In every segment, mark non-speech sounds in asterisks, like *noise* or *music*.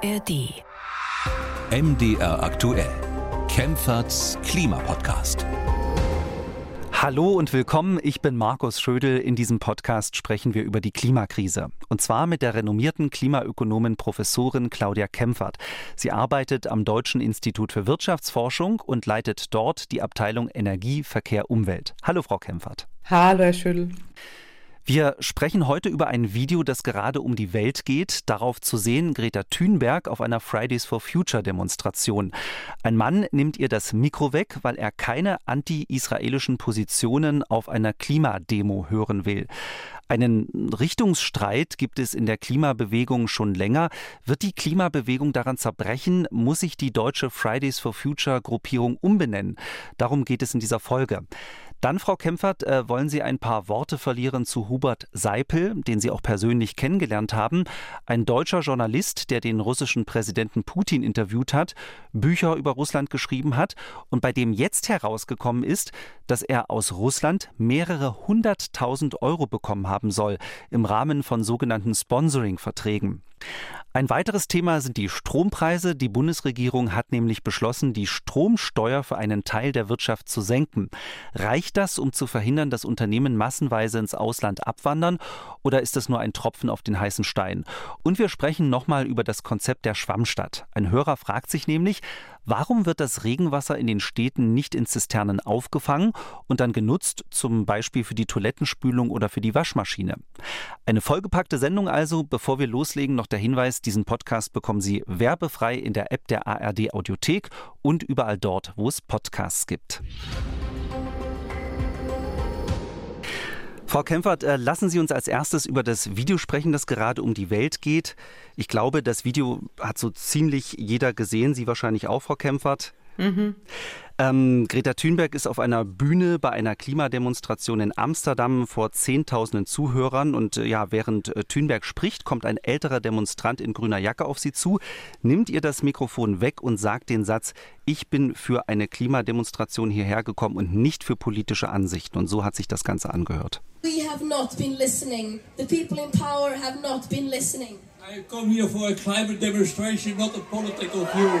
ARD. MDR aktuell. Kempferts Klimapodcast. Hallo und willkommen, ich bin Markus Schödel. In diesem Podcast sprechen wir über die Klimakrise. Und zwar mit der renommierten Klimaökonomin Professorin Claudia Kempfert. Sie arbeitet am Deutschen Institut für Wirtschaftsforschung und leitet dort die Abteilung Energie, Verkehr, Umwelt. Hallo, Frau Kempfert. Hallo, Herr Schödel. Wir sprechen heute über ein Video, das gerade um die Welt geht. Darauf zu sehen Greta Thunberg auf einer Fridays for Future Demonstration. Ein Mann nimmt ihr das Mikro weg, weil er keine anti-israelischen Positionen auf einer Klimademo hören will. Einen Richtungsstreit gibt es in der Klimabewegung schon länger. Wird die Klimabewegung daran zerbrechen? Muss sich die deutsche Fridays for Future Gruppierung umbenennen? Darum geht es in dieser Folge. Dann, Frau Kempfert, äh, wollen Sie ein paar Worte verlieren zu Hubert Seipel, den Sie auch persönlich kennengelernt haben. Ein deutscher Journalist, der den russischen Präsidenten Putin interviewt hat, Bücher über Russland geschrieben hat und bei dem jetzt herausgekommen ist, dass er aus Russland mehrere hunderttausend Euro bekommen haben soll im Rahmen von sogenannten Sponsoring-Verträgen. Ein weiteres Thema sind die Strompreise. Die Bundesregierung hat nämlich beschlossen, die Stromsteuer für einen Teil der Wirtschaft zu senken. Reicht das, um zu verhindern, dass Unternehmen massenweise ins Ausland abwandern, oder ist das nur ein Tropfen auf den heißen Stein? Und wir sprechen nochmal über das Konzept der Schwammstadt. Ein Hörer fragt sich nämlich, Warum wird das Regenwasser in den Städten nicht in Zisternen aufgefangen und dann genutzt, zum Beispiel für die Toilettenspülung oder für die Waschmaschine? Eine vollgepackte Sendung also. Bevor wir loslegen, noch der Hinweis, diesen Podcast bekommen Sie werbefrei in der App der ARD Audiothek und überall dort, wo es Podcasts gibt. Frau Kempfert, äh, lassen Sie uns als erstes über das Video sprechen, das gerade um die Welt geht. Ich glaube, das Video hat so ziemlich jeder gesehen, Sie wahrscheinlich auch, Frau Kempfert. Mhm. Ähm, Greta Thunberg ist auf einer Bühne bei einer Klimademonstration in Amsterdam vor Zehntausenden Zuhörern und äh, ja, während äh, Thunberg spricht, kommt ein älterer Demonstrant in grüner Jacke auf sie zu, nimmt ihr das Mikrofon weg und sagt den Satz, ich bin für eine Klimademonstration hierher gekommen und nicht für politische Ansichten. Und so hat sich das Ganze angehört. We have not been listening. The people in power have not been listening. I come here for a climate demonstration, not a political view.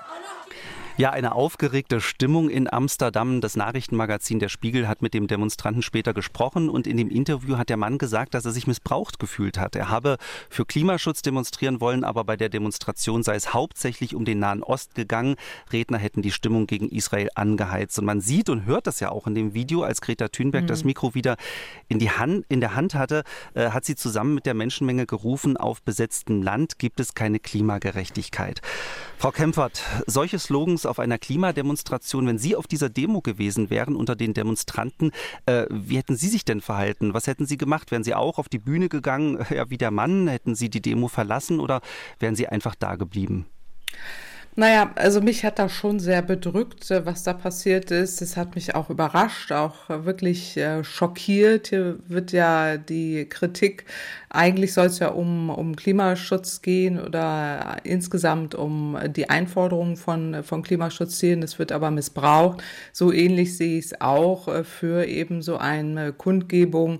Ja, eine aufgeregte Stimmung in Amsterdam. Das Nachrichtenmagazin Der Spiegel hat mit dem Demonstranten später gesprochen und in dem Interview hat der Mann gesagt, dass er sich missbraucht gefühlt hat. Er habe für Klimaschutz demonstrieren wollen, aber bei der Demonstration sei es hauptsächlich um den Nahen Ost gegangen. Redner hätten die Stimmung gegen Israel angeheizt. Und man sieht und hört das ja auch in dem Video, als Greta Thunberg mhm. das Mikro wieder in, die Hand, in der Hand hatte, äh, hat sie zusammen mit der Menschenmenge gerufen, auf besetztem Land gibt es keine Klimagerechtigkeit. Frau Kempfert, solche Slogans auf einer Klimademonstration, wenn Sie auf dieser Demo gewesen wären unter den Demonstranten, äh, wie hätten Sie sich denn verhalten? Was hätten Sie gemacht? Wären Sie auch auf die Bühne gegangen, ja, wie der Mann? Hätten Sie die Demo verlassen oder wären Sie einfach da geblieben? Naja, also mich hat das schon sehr bedrückt, äh, was da passiert ist. Es hat mich auch überrascht, auch wirklich äh, schockiert. Hier wird ja die Kritik, eigentlich soll es ja um, um Klimaschutz gehen oder insgesamt um die Einforderungen von, von Klimaschutzzielen. Das wird aber missbraucht. So ähnlich sehe ich es auch äh, für eben so eine Kundgebung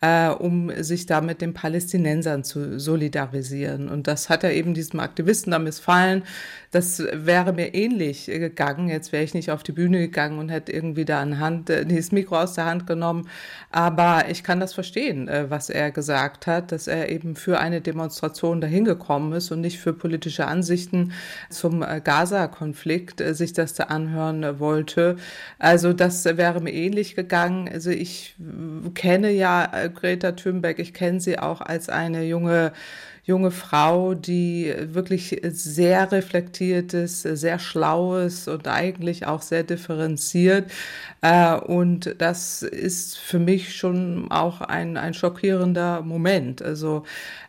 äh, um sich da mit den Palästinensern zu solidarisieren. Und das hat er eben diesem Aktivisten da missfallen. Das wäre mir ähnlich gegangen. Jetzt wäre ich nicht auf die Bühne gegangen und hätte irgendwie da ein Hand, äh, Mikro aus der Hand genommen. Aber ich kann das verstehen, äh, was er gesagt hat, dass er eben für eine Demonstration dahin gekommen ist und nicht für politische Ansichten zum äh, Gaza-Konflikt sich das da anhören wollte. Also das wäre mir ähnlich gegangen. Also ich kenne ja Greta Thunberg, ich kenne sie auch als eine junge junge Frau, die wirklich sehr reflektiert ist, sehr schlau ist und eigentlich auch sehr differenziert. Äh, und das ist für mich schon auch ein, ein schockierender Moment. Also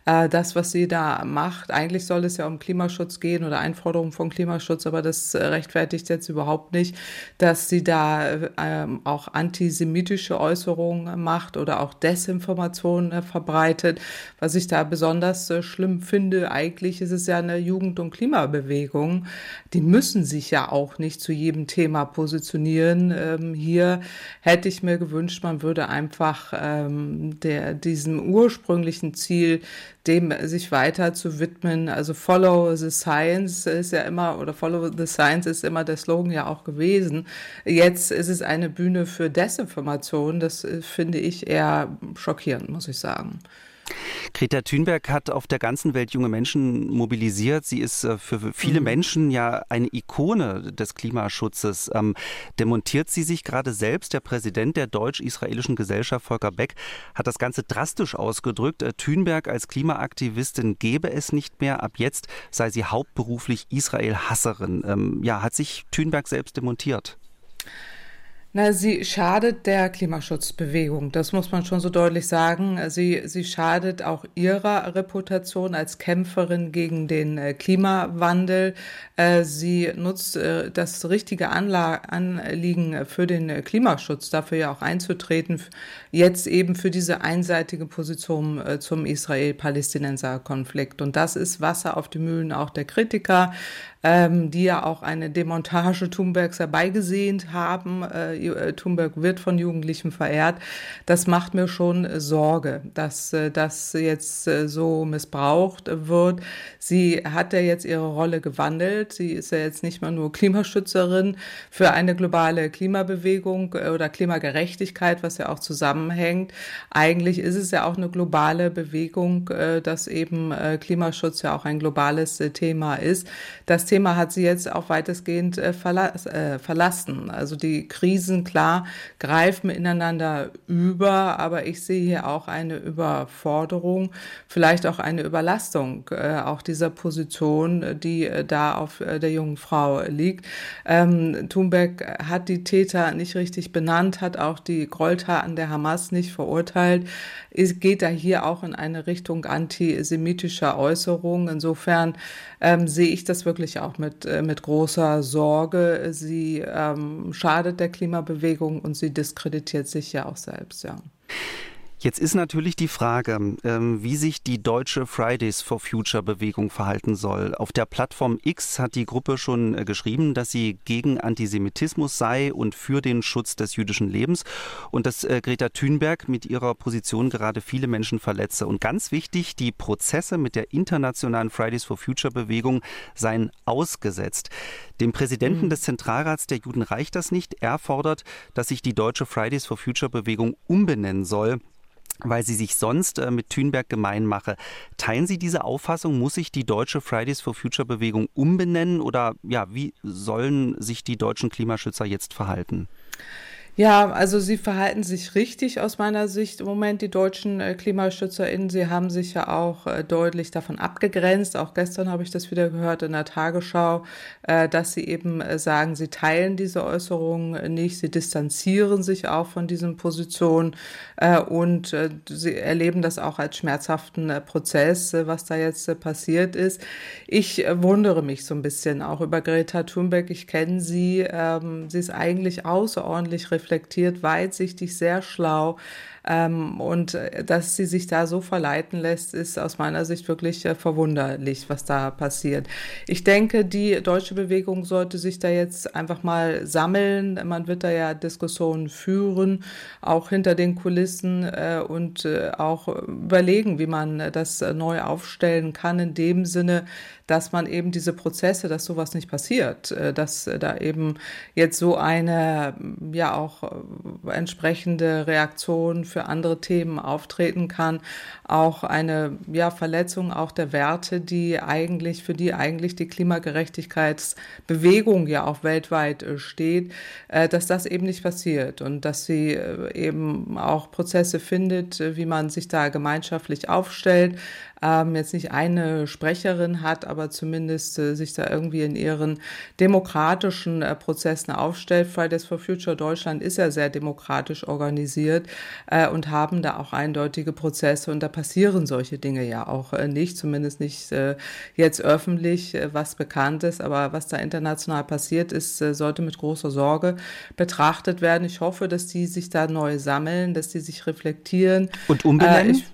äh, das, was sie da macht, eigentlich soll es ja um Klimaschutz gehen oder Einforderungen von Klimaschutz, aber das rechtfertigt jetzt überhaupt nicht, dass sie da ähm, auch antisemitische Äußerungen macht oder auch Desinformationen verbreitet. Was ich da besonders schlimm finde. Eigentlich ist es ja eine Jugend- und Klimabewegung. Die müssen sich ja auch nicht zu jedem Thema positionieren. Ähm, hier hätte ich mir gewünscht, man würde einfach ähm, der, diesem ursprünglichen Ziel, dem sich weiter zu widmen. Also Follow the Science ist ja immer, oder Follow the Science ist immer der Slogan ja auch gewesen. Jetzt ist es eine Bühne für Desinformation. Das äh, finde ich eher schockierend, muss ich sagen. Greta Thunberg hat auf der ganzen Welt junge Menschen mobilisiert. Sie ist äh, für viele mhm. Menschen ja eine Ikone des Klimaschutzes. Ähm, demontiert sie sich gerade selbst? Der Präsident der deutsch-israelischen Gesellschaft, Volker Beck, hat das Ganze drastisch ausgedrückt. Äh, Thunberg als Klimaaktivistin gebe es nicht mehr. Ab jetzt sei sie hauptberuflich Israel-Hasserin. Ähm, ja, hat sich Thunberg selbst demontiert? Na, sie schadet der Klimaschutzbewegung, das muss man schon so deutlich sagen. Sie, sie schadet auch ihrer Reputation als Kämpferin gegen den äh, Klimawandel. Äh, sie nutzt äh, das richtige Anla Anliegen für den Klimaschutz, dafür ja auch einzutreten, jetzt eben für diese einseitige Position zum Israel-Palästinenser-Konflikt. Und das ist Wasser auf die Mühlen auch der Kritiker ähm, die ja auch eine Demontage Thunbergs herbeigesehnt haben. Äh, äh, Thunberg wird von Jugendlichen verehrt. Das macht mir schon Sorge, dass äh, das jetzt äh, so missbraucht wird. Sie hat ja jetzt ihre Rolle gewandelt. Sie ist ja jetzt nicht mal nur Klimaschützerin für eine globale Klimabewegung äh, oder Klimagerechtigkeit, was ja auch zusammenhängt. Eigentlich ist es ja auch eine globale Bewegung, äh, dass eben Klimaschutz ja auch ein globales Thema ist. Das Thema hat sie jetzt auch weitestgehend äh, verlas äh, verlassen. Also die Krisen, klar, greifen ineinander über, aber ich sehe hier auch eine Überforderung, vielleicht auch eine Überlastung äh, auch dieser Position, die äh, da auf äh, der jungen Frau liegt. Ähm, Thunberg hat die Täter nicht richtig benannt, hat auch die Gräueltaten der Hamas nicht verurteilt. Es geht da hier auch in eine Richtung antisemitischer Äußerungen. Insofern ähm, sehe ich das wirklich auch mit, äh, mit großer Sorge. Sie ähm, schadet der Klimabewegung und sie diskreditiert sich ja auch selbst, ja. Jetzt ist natürlich die Frage, ähm, wie sich die deutsche Fridays for Future Bewegung verhalten soll. Auf der Plattform X hat die Gruppe schon äh, geschrieben, dass sie gegen Antisemitismus sei und für den Schutz des jüdischen Lebens und dass äh, Greta Thunberg mit ihrer Position gerade viele Menschen verletze. Und ganz wichtig, die Prozesse mit der internationalen Fridays for Future Bewegung seien ausgesetzt. Dem Präsidenten mhm. des Zentralrats der Juden reicht das nicht. Er fordert, dass sich die deutsche Fridays for Future Bewegung umbenennen soll weil sie sich sonst äh, mit Thünberg gemein mache. Teilen Sie diese Auffassung? Muss sich die deutsche Fridays for Future Bewegung umbenennen oder ja, wie sollen sich die deutschen Klimaschützer jetzt verhalten? Ja, also sie verhalten sich richtig aus meiner Sicht im Moment, die deutschen äh, KlimaschützerInnen. Sie haben sich ja auch äh, deutlich davon abgegrenzt. Auch gestern habe ich das wieder gehört in der Tagesschau, äh, dass sie eben sagen, sie teilen diese Äußerungen nicht, sie distanzieren sich auch von diesen Positionen und sie erleben das auch als schmerzhaften Prozess, was da jetzt passiert ist. Ich wundere mich so ein bisschen auch über Greta Thunberg. Ich kenne sie. Ähm, sie ist eigentlich außerordentlich reflektiert, weitsichtig, sehr schlau. Ähm, und äh, dass sie sich da so verleiten lässt, ist aus meiner Sicht wirklich äh, verwunderlich, was da passiert. Ich denke, die deutsche Bewegung sollte sich da jetzt einfach mal sammeln. Man wird da ja Diskussionen führen, auch hinter den Kulissen äh, und äh, auch überlegen, wie man das äh, neu aufstellen kann, in dem Sinne, dass man eben diese Prozesse, dass sowas nicht passiert, äh, dass da eben jetzt so eine ja auch entsprechende Reaktion für andere Themen auftreten kann, auch eine ja, Verletzung auch der Werte, die eigentlich, für die eigentlich die Klimagerechtigkeitsbewegung ja auch weltweit äh, steht, äh, dass das eben nicht passiert und dass sie äh, eben auch Prozesse findet, wie man sich da gemeinschaftlich aufstellt, ähm, jetzt nicht eine Sprecherin hat, aber zumindest äh, sich da irgendwie in ihren demokratischen äh, Prozessen aufstellt. Fridays for Future Deutschland ist ja sehr demokratisch organisiert äh, und haben da auch eindeutige Prozesse und da passieren solche Dinge ja auch äh, nicht, zumindest nicht äh, jetzt öffentlich, äh, was bekannt ist, aber was da international passiert ist, sollte mit großer Sorge betrachtet werden. Ich hoffe, dass die sich da neu sammeln, dass die sich reflektieren. Und umbenennen? Ich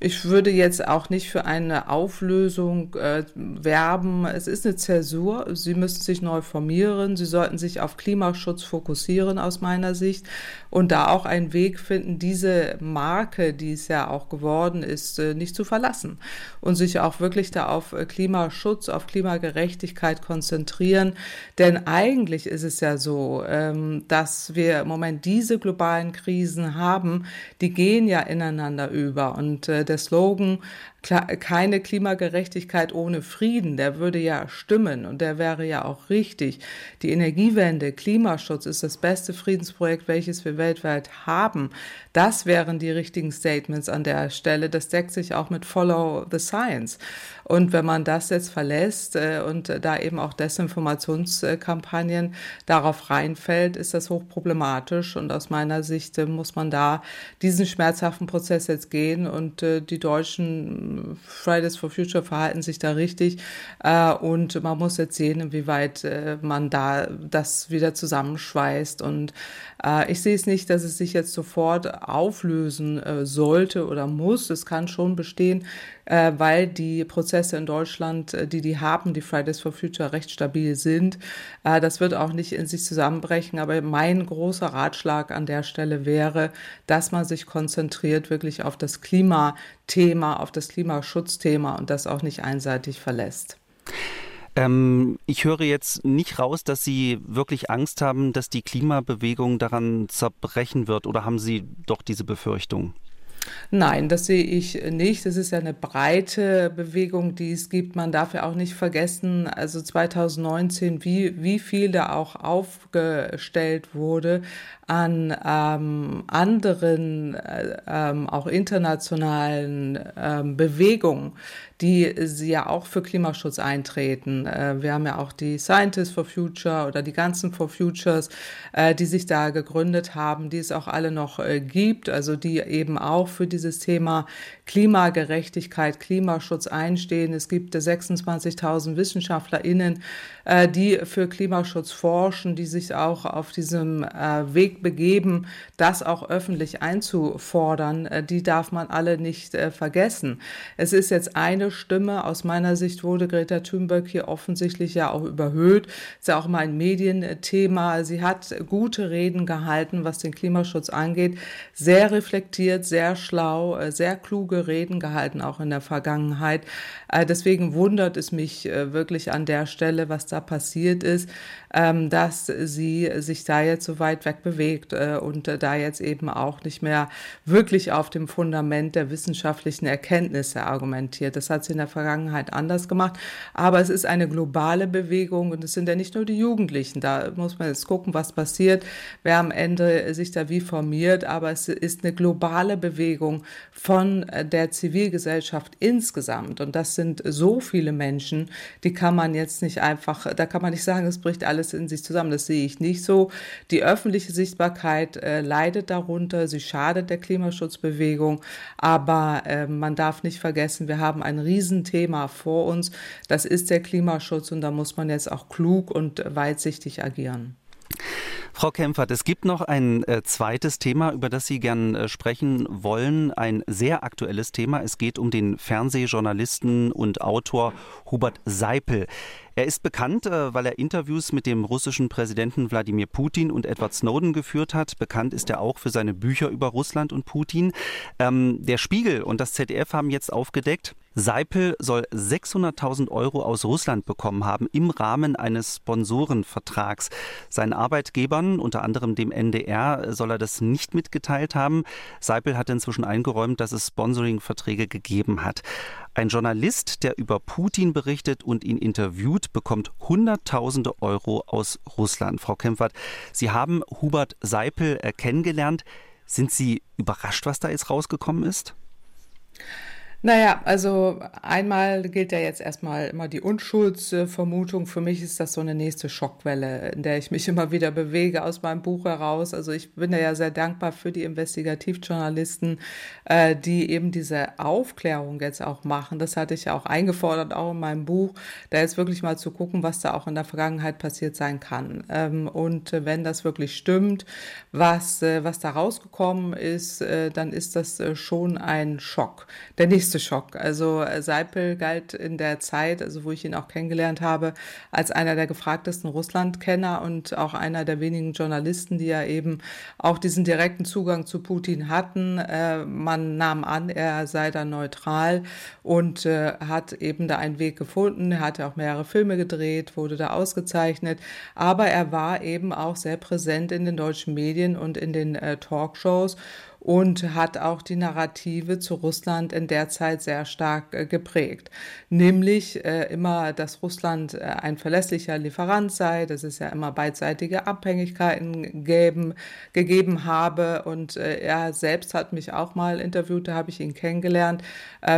würde jetzt auch nicht für eine Auflösung äh, werben. Es ist eine Zäsur. Sie müssen sich neu formieren. Sie sollten sich auf Klimaschutz fokussieren aus meiner Sicht und da auch einen Weg finden, diese Marke, die es ja auch geworden ist, äh, nicht zu verlassen und sich auch wirklich da auf Klimaschutz, auf Klimagerechtigkeit konzentrieren. Denn eigentlich ist es ja so, ähm, dass wir im Moment diese globalen Krisen haben, die gehen ja ineinander über und äh, der Slogan keine Klimagerechtigkeit ohne Frieden, der würde ja stimmen und der wäre ja auch richtig. Die Energiewende, Klimaschutz ist das beste Friedensprojekt, welches wir weltweit haben. Das wären die richtigen Statements an der Stelle. Das deckt sich auch mit Follow the Science. Und wenn man das jetzt verlässt äh, und da eben auch Desinformationskampagnen darauf reinfällt, ist das hochproblematisch. Und aus meiner Sicht äh, muss man da diesen schmerzhaften Prozess jetzt gehen und äh, die Deutschen Fridays for Future verhalten sich da richtig äh, und man muss jetzt sehen, inwieweit äh, man da das wieder zusammenschweißt und äh, ich sehe es nicht, dass es sich jetzt sofort auflösen äh, sollte oder muss. Es kann schon bestehen, äh, weil die Prozesse in Deutschland, äh, die die haben, die Fridays for Future recht stabil sind. das wird auch nicht in sich zusammenbrechen, aber mein großer Ratschlag an der Stelle wäre, dass man sich konzentriert wirklich auf das Klimathema, auf das Klimaschutzthema und das auch nicht einseitig verlässt. Ähm, ich höre jetzt nicht raus, dass Sie wirklich Angst haben, dass die Klimabewegung daran zerbrechen wird oder haben Sie doch diese Befürchtung? Nein, das sehe ich nicht. Es ist ja eine breite Bewegung, die es gibt. Man darf ja auch nicht vergessen, also 2019, wie, wie viel da auch aufgestellt wurde an ähm, anderen, äh, ähm, auch internationalen ähm, Bewegungen, die ja auch für Klimaschutz eintreten. Äh, wir haben ja auch die Scientists for Future oder die ganzen For Futures, äh, die sich da gegründet haben, die es auch alle noch äh, gibt, also die eben auch für dieses Thema Klimagerechtigkeit, Klimaschutz einstehen. Es gibt 26.000 WissenschaftlerInnen, äh, die für Klimaschutz forschen, die sich auch auf diesem äh, Weg begeben, das auch öffentlich einzufordern, äh, die darf man alle nicht vergessen. Es ist jetzt eine Stimme. Aus meiner Sicht wurde Greta Thunberg hier offensichtlich ja auch überhöht. Ist ja auch mal ein Medienthema. Sie hat gute Reden gehalten, was den Klimaschutz angeht. Sehr reflektiert, sehr schlau, sehr kluge Reden gehalten, auch in der Vergangenheit. Deswegen wundert es mich wirklich an der Stelle, was da passiert ist, ähm, dass sie sich da jetzt so weit weg bewegt äh, und äh, da jetzt eben auch nicht mehr wirklich auf dem Fundament der wissenschaftlichen Erkenntnisse argumentiert. Das hat sie in der Vergangenheit anders gemacht. Aber es ist eine globale Bewegung und es sind ja nicht nur die Jugendlichen. Da muss man jetzt gucken, was passiert, wer am Ende sich da wie formiert. Aber es ist eine globale Bewegung von der Zivilgesellschaft insgesamt. Und das sind so viele Menschen, die kann man jetzt nicht einfach, da kann man nicht sagen, es bricht alles in sich zusammen. Das sehe ich nicht so. Die öffentliche Sicht Sichtbarkeit äh, leidet darunter, sie schadet der Klimaschutzbewegung, aber äh, man darf nicht vergessen, wir haben ein Riesenthema vor uns, das ist der Klimaschutz und da muss man jetzt auch klug und weitsichtig agieren. Frau Kempfert, es gibt noch ein äh, zweites Thema, über das Sie gern äh, sprechen wollen. Ein sehr aktuelles Thema. Es geht um den Fernsehjournalisten und Autor Hubert Seipel. Er ist bekannt, äh, weil er Interviews mit dem russischen Präsidenten Wladimir Putin und Edward Snowden geführt hat. Bekannt ist er auch für seine Bücher über Russland und Putin. Ähm, der Spiegel und das ZDF haben jetzt aufgedeckt, Seipel soll 600.000 Euro aus Russland bekommen haben im Rahmen eines Sponsorenvertrags. Seinen Arbeitgebern, unter anderem dem NDR, soll er das nicht mitgeteilt haben. Seipel hat inzwischen eingeräumt, dass es Sponsoringverträge gegeben hat. Ein Journalist, der über Putin berichtet und ihn interviewt, bekommt Hunderttausende Euro aus Russland. Frau Kempfert, Sie haben Hubert Seipel kennengelernt. Sind Sie überrascht, was da jetzt rausgekommen ist? Naja, also einmal gilt ja jetzt erstmal immer die Unschuldsvermutung. Für mich ist das so eine nächste Schockwelle, in der ich mich immer wieder bewege aus meinem Buch heraus. Also ich bin ja sehr dankbar für die Investigativjournalisten, äh, die eben diese Aufklärung jetzt auch machen. Das hatte ich ja auch eingefordert, auch in meinem Buch, da jetzt wirklich mal zu gucken, was da auch in der Vergangenheit passiert sein kann. Ähm, und wenn das wirklich stimmt, was, äh, was da rausgekommen ist, äh, dann ist das schon ein Schock. Der nächste nächste Schock. Also äh, Seipel galt in der Zeit, also wo ich ihn auch kennengelernt habe, als einer der gefragtesten Russlandkenner und auch einer der wenigen Journalisten, die ja eben auch diesen direkten Zugang zu Putin hatten. Äh, man nahm an, er sei da neutral und äh, hat eben da einen Weg gefunden. Er hatte auch mehrere Filme gedreht, wurde da ausgezeichnet, aber er war eben auch sehr präsent in den deutschen Medien und in den Talkshows und hat auch die Narrative zu Russland in der Zeit sehr stark äh, geprägt. Nämlich äh, immer, dass Russland äh, ein verlässlicher Lieferant sei, dass es ja immer beidseitige Abhängigkeiten geben, gegeben habe. Und er selbst hat mich auch mal interviewt, da habe ich ihn kennengelernt,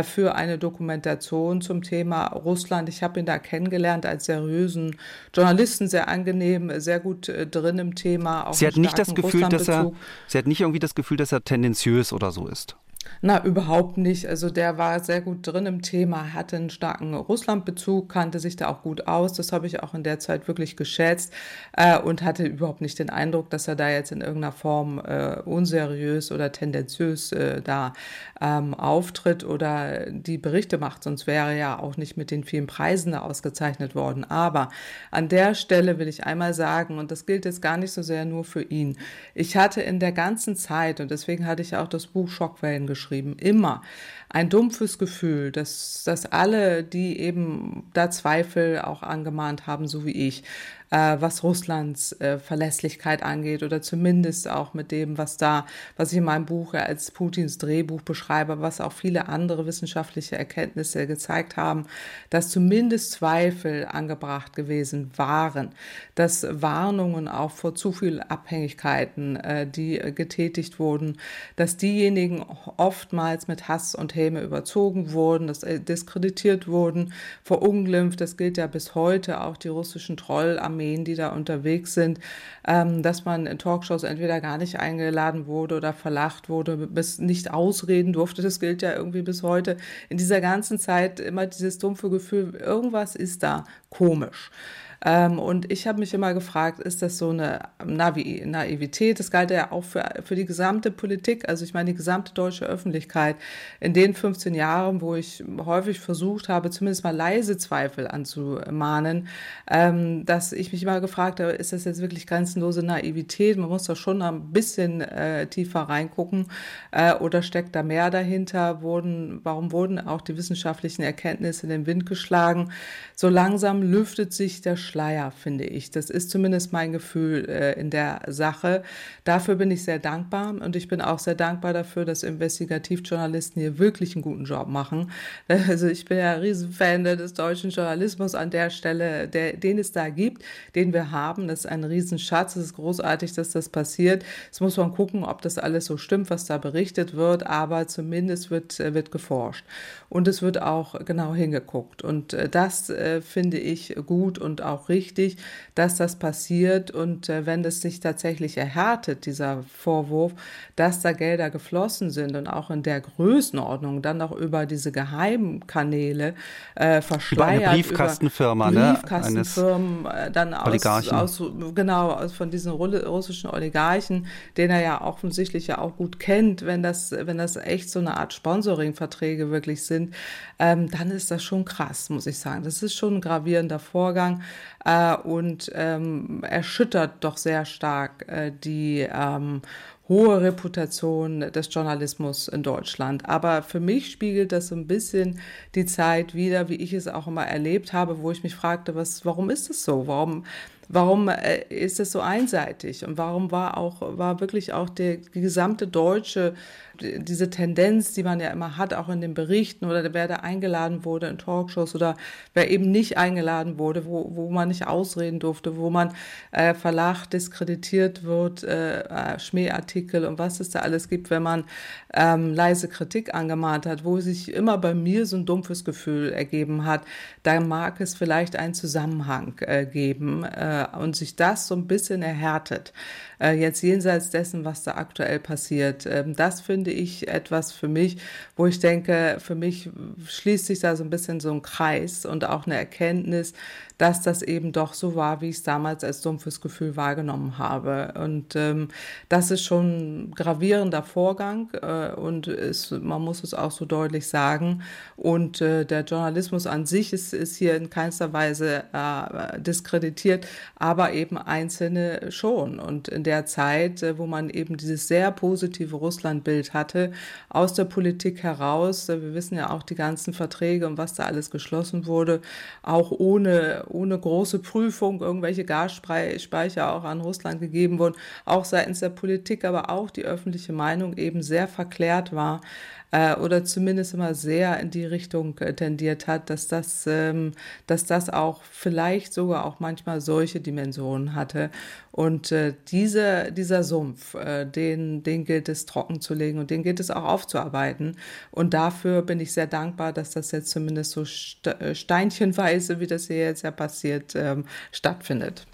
für eine Dokumentation zum Thema Russland. Ich habe ihn da kennengelernt als seriösen Journalisten, sehr angenehm, sehr gut drin im Thema. sie hat nicht das Gefühl, dass er, sie hat nicht irgendwie das Gefühl, dass er tendenziös oder so ist. Na, überhaupt nicht. Also der war sehr gut drin im Thema, hatte einen starken Russlandbezug, kannte sich da auch gut aus. Das habe ich auch in der Zeit wirklich geschätzt äh, und hatte überhaupt nicht den Eindruck, dass er da jetzt in irgendeiner Form äh, unseriös oder tendenziös äh, da ähm, auftritt oder die Berichte macht. Sonst wäre er ja auch nicht mit den vielen Preisen da ausgezeichnet worden. Aber an der Stelle will ich einmal sagen, und das gilt jetzt gar nicht so sehr nur für ihn, ich hatte in der ganzen Zeit, und deswegen hatte ich auch das Buch Schockwellen geschrieben, immer ein dumpfes Gefühl, dass, dass alle, die eben da Zweifel auch angemahnt haben, so wie ich, äh, was Russlands äh, Verlässlichkeit angeht oder zumindest auch mit dem, was da, was ich in meinem Buch als Putins Drehbuch beschreibe, was auch viele andere wissenschaftliche Erkenntnisse gezeigt haben, dass zumindest Zweifel angebracht gewesen waren, dass Warnungen auch vor zu viel Abhängigkeiten, äh, die getätigt wurden, dass diejenigen oftmals mit Hass und Häme überzogen wurden, dass äh, diskreditiert wurden, verunglimpft. Das gilt ja bis heute auch die russischen Trollarmeen Armeen, die da unterwegs sind, ähm, dass man in Talkshows entweder gar nicht eingeladen wurde oder verlacht wurde, bis nicht ausreden durfte. Das gilt ja irgendwie bis heute. In dieser ganzen Zeit immer dieses dumpfe Gefühl, irgendwas ist da komisch. Ähm, und ich habe mich immer gefragt, ist das so eine Navi Naivität? Das galt ja auch für, für die gesamte Politik, also ich meine die gesamte deutsche Öffentlichkeit. In den 15 Jahren, wo ich häufig versucht habe, zumindest mal leise Zweifel anzumahnen, ähm, dass ich mich immer gefragt habe, ist das jetzt wirklich grenzenlose Naivität? Man muss da schon ein bisschen äh, tiefer reingucken äh, oder steckt da mehr dahinter? Wurden, warum wurden auch die wissenschaftlichen Erkenntnisse in den Wind geschlagen? So langsam lüftet sich der Schleier, finde ich. Das ist zumindest mein Gefühl äh, in der Sache. Dafür bin ich sehr dankbar und ich bin auch sehr dankbar dafür, dass Investigativjournalisten hier wirklich einen guten Job machen. *laughs* Also ich bin ja ein Riesenfan des deutschen Journalismus an der Stelle, der, den es da gibt, den wir haben. Das ist ein Riesenschatz. Es ist großartig, dass das passiert. Jetzt muss man gucken, ob das alles so stimmt, was da berichtet wird, aber zumindest wird, wird geforscht. Und es wird auch genau hingeguckt. Und äh, das äh, finde ich gut und auch richtig, dass das passiert und äh, wenn es sich tatsächlich erhärtet, dieser Vorwurf, dass da Gelder geflossen sind und auch in der Größenordnung dann auch über diese geheimen Kanäle äh, verschleiert. Über eine Briefkastenfirma, über Briefkastenfirmen, ne? dann aus, aus, genau, aus, von diesen russischen Oligarchen, den er ja offensichtlich ja auch gut kennt, wenn das, wenn das echt so eine Art Sponsoring-Verträge wirklich sind, ähm, dann ist das schon krass, muss ich sagen. Das ist schon ein gravierender Vorgang äh, und ähm, erschüttert doch sehr stark äh, die ähm, hohe Reputation des Journalismus in Deutschland. Aber für mich spiegelt das so ein bisschen die Zeit wider, wie ich es auch immer erlebt habe, wo ich mich fragte, was, warum ist es so? Warum warum äh, ist es so einseitig? Und warum war auch, war wirklich auch der, gesamte deutsche diese Tendenz, die man ja immer hat, auch in den Berichten oder wer da eingeladen wurde in Talkshows oder wer eben nicht eingeladen wurde, wo, wo man nicht ausreden durfte, wo man äh, Verlag diskreditiert wird, äh, äh, Schmähartikel und was es da alles gibt, wenn man ähm, leise Kritik angemahnt hat, wo sich immer bei mir so ein dumpfes Gefühl ergeben hat, da mag es vielleicht einen Zusammenhang äh, geben äh, und sich das so ein bisschen erhärtet. Äh, jetzt jenseits dessen, was da aktuell passiert. Ähm, das finde ich etwas für mich, wo ich denke, für mich schließt sich da so ein bisschen so ein Kreis und auch eine Erkenntnis, dass das eben doch so war, wie ich es damals als dumpfes Gefühl wahrgenommen habe. Und ähm, das ist schon ein gravierender Vorgang äh, und ist, man muss es auch so deutlich sagen. Und äh, der Journalismus an sich ist, ist hier in keinster Weise äh, diskreditiert, aber eben Einzelne schon. Und in der Zeit, äh, wo man eben dieses sehr positive Russlandbild hatte, aus der Politik heraus, äh, wir wissen ja auch die ganzen Verträge und was da alles geschlossen wurde, auch ohne ohne große Prüfung irgendwelche Gasspeicher auch an Russland gegeben wurden, auch seitens der Politik, aber auch die öffentliche Meinung eben sehr verklärt war äh, oder zumindest immer sehr in die Richtung äh, tendiert hat, dass das, ähm, dass das auch vielleicht sogar auch manchmal solche Dimensionen hatte. Und äh, diese, dieser Sumpf, äh, den, den gilt es trocken zu legen und den gilt es auch aufzuarbeiten. Und dafür bin ich sehr dankbar, dass das jetzt zumindest so äh, steinchenweise, wie das hier jetzt ja passiert, ähm, stattfindet.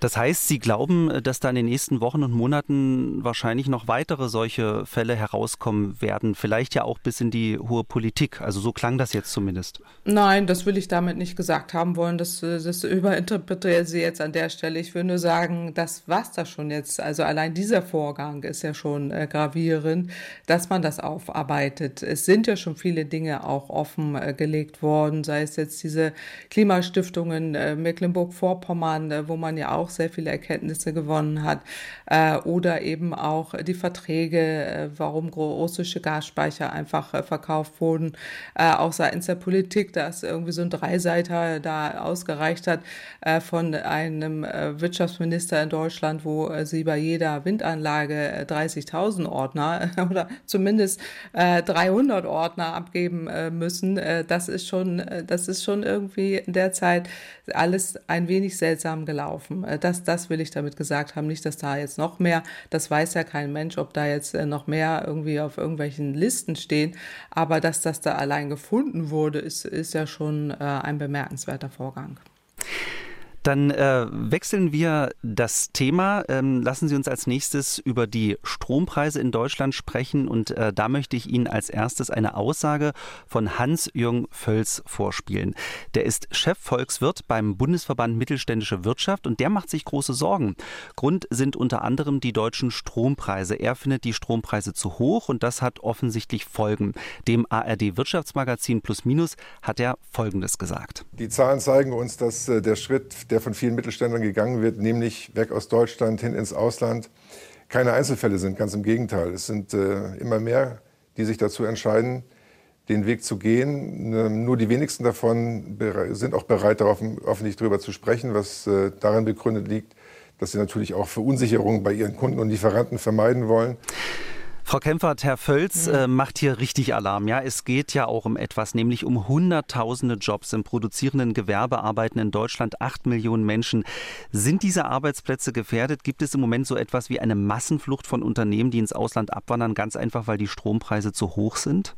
Das heißt, Sie glauben, äh, dass da in den nächsten Wochen und Monaten wahrscheinlich noch weitere solche Fälle herauskommen werden, vielleicht ja auch bis in die hohe Politik. Also so klang das jetzt zumindest. Nein, das will ich damit nicht gesagt haben wollen. Das, äh, das überinterpretieren Sie jetzt an der Stelle. Ich will nur sagen, das war's da schon jetzt. Also allein dieser Vorgang ist ja schon äh, gravierend, dass man das aufarbeitet. Es sind ja schon viele Dinge auch offen äh, gelegt worden, sei es jetzt diese Klimastiftungen äh, Mecklenburg-Vorpommern, äh, wo man ja auch auch sehr viele Erkenntnisse gewonnen hat. Äh, oder eben auch die Verträge, äh, warum russische Gasspeicher einfach äh, verkauft wurden. Auch seitens der Politik, dass irgendwie so ein Dreiseiter da ausgereicht hat von einem Wirtschaftsminister in Deutschland, wo sie bei jeder Windanlage 30.000 Ordner *laughs* oder zumindest 300 Ordner abgeben müssen. das ist schon, das ist schon irgendwie in der Zeit alles ein wenig seltsam gelaufen. Das, das will ich damit gesagt haben. Nicht, dass da jetzt noch mehr, das weiß ja kein Mensch, ob da jetzt äh, noch mehr irgendwie auf irgendwelchen Listen stehen. Aber dass das da allein gefunden wurde, ist, ist ja schon äh, ein bemerkenswerter Vorgang. Dann äh, wechseln wir das Thema. Ähm, lassen Sie uns als nächstes über die Strompreise in Deutschland sprechen. Und äh, da möchte ich Ihnen als erstes eine Aussage von Hans-Jürgen Völz vorspielen. Der ist Chefvolkswirt beim Bundesverband Mittelständische Wirtschaft und der macht sich große Sorgen. Grund sind unter anderem die deutschen Strompreise. Er findet die Strompreise zu hoch und das hat offensichtlich Folgen. Dem ARD Wirtschaftsmagazin Plus Minus hat er Folgendes gesagt. Die Zahlen zeigen uns, dass äh, der Schritt der von vielen Mittelständlern gegangen wird, nämlich weg aus Deutschland hin ins Ausland, keine Einzelfälle sind. Ganz im Gegenteil. Es sind äh, immer mehr, die sich dazu entscheiden, den Weg zu gehen. Ähm, nur die wenigsten davon sind auch bereit, darauf öffentlich darüber zu sprechen, was äh, darin begründet liegt, dass sie natürlich auch Verunsicherungen bei ihren Kunden und Lieferanten vermeiden wollen. Frau Kempfert, Herr Völz äh, macht hier richtig Alarm. Ja, es geht ja auch um etwas, nämlich um Hunderttausende Jobs im produzierenden Gewerbe arbeiten in Deutschland acht Millionen Menschen. Sind diese Arbeitsplätze gefährdet? Gibt es im Moment so etwas wie eine Massenflucht von Unternehmen, die ins Ausland abwandern, ganz einfach, weil die Strompreise zu hoch sind?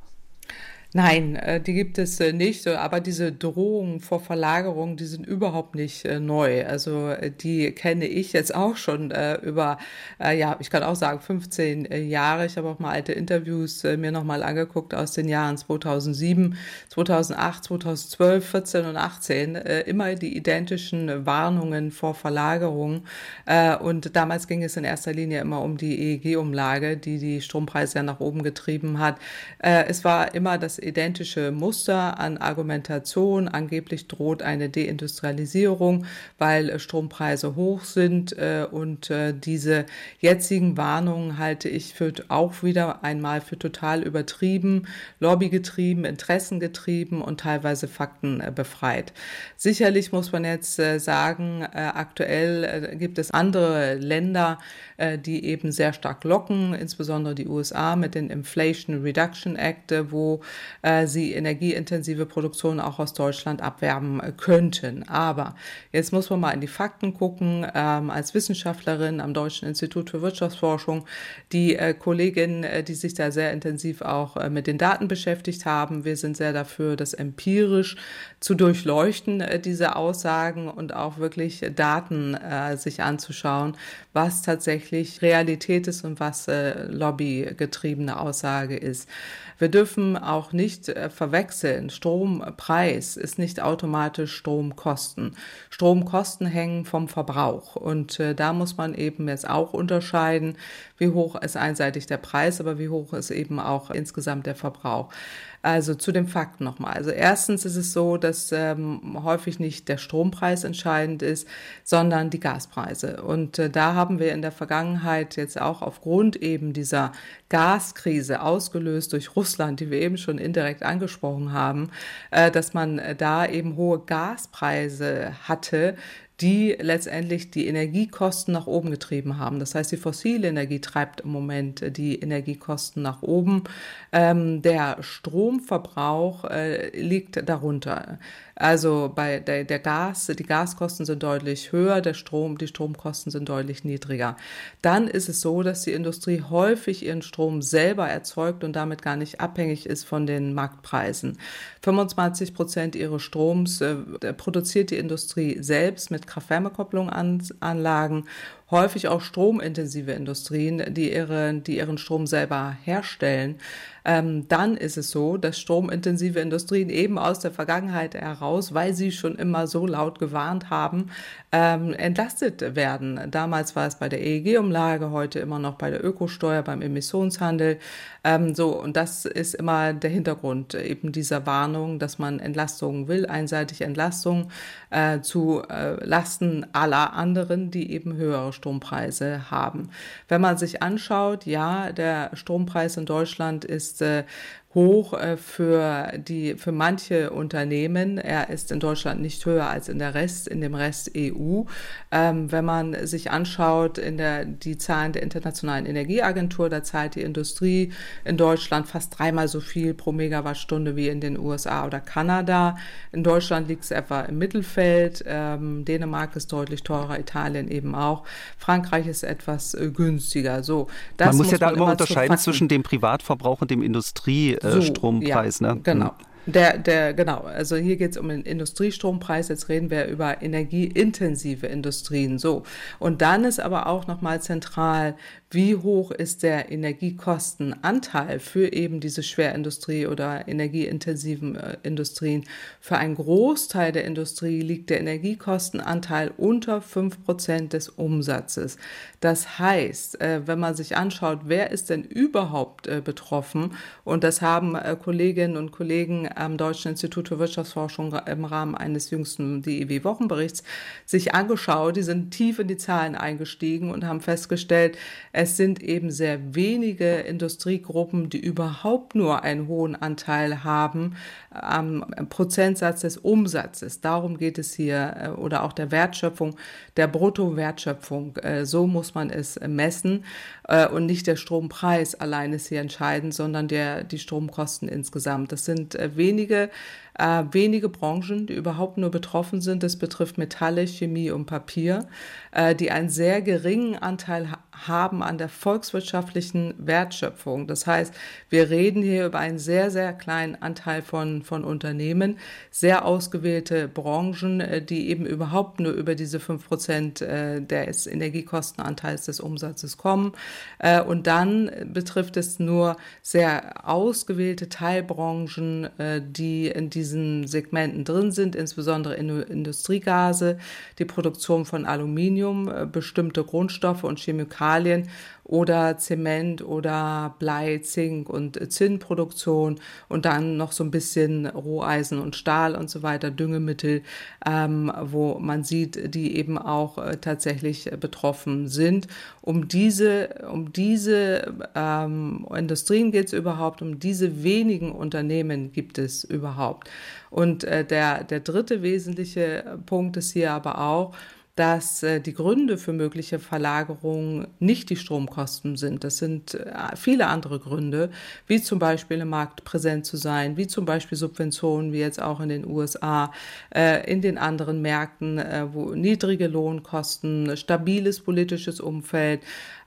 Nein, äh, die gibt es äh, nicht, aber diese Drohungen vor Verlagerung, die sind überhaupt nicht äh, neu. Also die kenne ich jetzt auch schon über, ja, ich kann auch sagen 15 Jahre. Ich habe auch mal alte Interviews mir nochmal angeguckt aus den Jahren 2007, 2008, 2012, 14 und 18. Immer die identischen Warnungen vor Verlagerung. Und damals ging es in erster Linie immer um die EEG-Umlage, die die Strompreise ja nach oben getrieben hat. Es war immer das identische Muster an Argumentation. Angeblich droht eine Deindustrialisierung, weil Strompreise hoch sind. Und diese jetzigen Warnungen halte ich für auch wieder einmal für total übertrieben, lobbygetrieben, interessengetrieben und teilweise faktenbefreit. Sicherlich muss man jetzt sagen, aktuell gibt es andere Länder, die eben sehr stark locken, insbesondere die USA mit den Inflation Reduction Act, wo äh, sie energieintensive Produktion auch aus Deutschland abwerben äh, könnten. Aber jetzt muss man mal in die Fakten gucken. Ähm, als Wissenschaftlerin am Deutschen Institut für Wirtschaftsforschung, die äh, Kollegin, äh, die sich da sehr intensiv auch äh, mit den Daten beschäftigt haben. Wir sind sehr dafür, das empirisch zu durchleuchten, äh, diese Aussagen und auch wirklich Daten sich anzuschauen, was tatsächlich Realität ist und was lobbygetriebene Aussage ist. Wir dürfen auch nicht äh, verwechseln. Strompreis ist nicht automatisch Stromkosten. Stromkosten hängen vom Verbrauch. Und äh, da muss man eben jetzt auch unterscheiden, wie hoch ist einseitig der Preis, aber wie hoch ist eben auch insgesamt der Verbrauch. Also zu den Fakten nochmal. Also erstens ist es so, dass ähm, häufig nicht der Strompreis entscheidend ist, sondern die Gaspreise. Und äh, da haben wir in der Vergangenheit jetzt auch aufgrund eben dieser Gaskrise ausgelöst durch Russland, die wir eben schon indirekt angesprochen haben, äh, dass man äh, da eben hohe Gaspreise hatte, die letztendlich die Energiekosten nach oben getrieben haben. Das heißt, die fossile Energie treibt im Moment äh, die Energiekosten nach oben. Ähm, der Stromverbrauch äh, liegt darunter. Also bei der, der Gas, die Gaskosten sind deutlich höher, der Strom, die Stromkosten sind deutlich niedriger. Dann ist es so, dass die Industrie häufig ihren Strom selber erzeugt und damit gar nicht abhängig ist von den Marktpreisen. 25 Prozent ihres Stroms äh, produziert die Industrie selbst mit Kraft-Wärme-Kopplung-Anlagen häufig auch stromintensive Industrien, die, ihre, die ihren Strom selber herstellen, ähm, dann ist es so, dass stromintensive Industrien eben aus der Vergangenheit heraus, weil sie schon immer so laut gewarnt haben, ähm, entlastet werden. Damals war es bei der EEG-Umlage, heute immer noch bei der Ökosteuer, beim Emissionshandel. Ähm, so, und das ist immer der Hintergrund eben dieser Warnung, dass man Entlastungen will, einseitig Entlastung äh, zu äh, Lasten aller anderen, die eben höhere Strompreise haben. Wenn man sich anschaut, ja, der Strompreis in Deutschland ist äh, hoch äh, für die für manche Unternehmen. Er ist in Deutschland nicht höher als in der Rest in dem Rest EU. Ähm, wenn man sich anschaut in der die Zahlen der internationalen Energieagentur, da zahlt die Industrie in Deutschland fast dreimal so viel pro Megawattstunde wie in den USA oder Kanada. In Deutschland liegt es etwa im Mittelfeld. Ähm, Dänemark ist deutlich teurer, Italien eben auch. Frankreich ist etwas äh, günstiger. So, man muss, muss ja da immer unterscheiden zwischen dem Privatverbrauch und dem Industrie äh, so, Strompreis. Ja, ne? Genau. Hm. Der, der, genau, also hier geht es um den Industriestrompreis, jetzt reden wir über energieintensive Industrien. So. Und dann ist aber auch nochmal zentral, wie hoch ist der Energiekostenanteil für eben diese Schwerindustrie oder energieintensiven äh, Industrien. Für einen Großteil der Industrie liegt der Energiekostenanteil unter fünf Prozent des Umsatzes. Das heißt, äh, wenn man sich anschaut, wer ist denn überhaupt äh, betroffen, und das haben Kolleginnen und Kollegen am Deutschen Institut für Wirtschaftsforschung im Rahmen eines jüngsten DIW-Wochenberichts sich angeschaut, die sind tief in die Zahlen eingestiegen und haben festgestellt, es sind eben sehr wenige Industriegruppen, die überhaupt nur einen hohen Anteil haben am Prozentsatz des Umsatzes. Darum geht es hier oder auch der Wertschöpfung, der Bruttowertschöpfung. So muss man es messen und nicht der Strompreis allein ist hier entscheidend, sondern der, die Stromkosten insgesamt. Das sind wenige äh, wenige Branchen, die überhaupt nur betroffen sind. Das betrifft Metalle, Chemie und Papier, äh, die einen sehr geringen Anteil ha haben an der volkswirtschaftlichen Wertschöpfung. Das heißt, wir reden hier über einen sehr, sehr kleinen Anteil von, von Unternehmen, sehr ausgewählte Branchen, äh, die eben überhaupt nur über diese fünf Prozent äh, des Energiekostenanteils des Umsatzes kommen. Äh, und dann betrifft es nur sehr ausgewählte Teilbranchen, die in die diesen Segmenten drin sind, insbesondere Industriegase, die Produktion von Aluminium, bestimmte Grundstoffe und Chemikalien Chemikalien oder Zement oder Blei, Zink und Zinnproduktion und dann noch so ein bisschen Roheisen und Stahl und so weiter, Düngemittel, ähm, wo man sieht, die eben auch äh, tatsächlich betroffen sind. Um diese, um diese ähm, Industrien geht es überhaupt, um diese wenigen Unternehmen gibt es überhaupt. Und äh, der, der dritte wesentliche Punkt ist hier aber auch, dass äh, die Gründe für mögliche Verlagerungen nicht die Stromkosten sind. Das sind äh, viele andere Gründe, wie zum Beispiel im Markt präsent zu sein, wie zum Beispiel Subventionen, wie jetzt auch in den USA, äh, in den anderen Märkten, wo niedrige Lohnkosten, stabiles politisches Umfeld,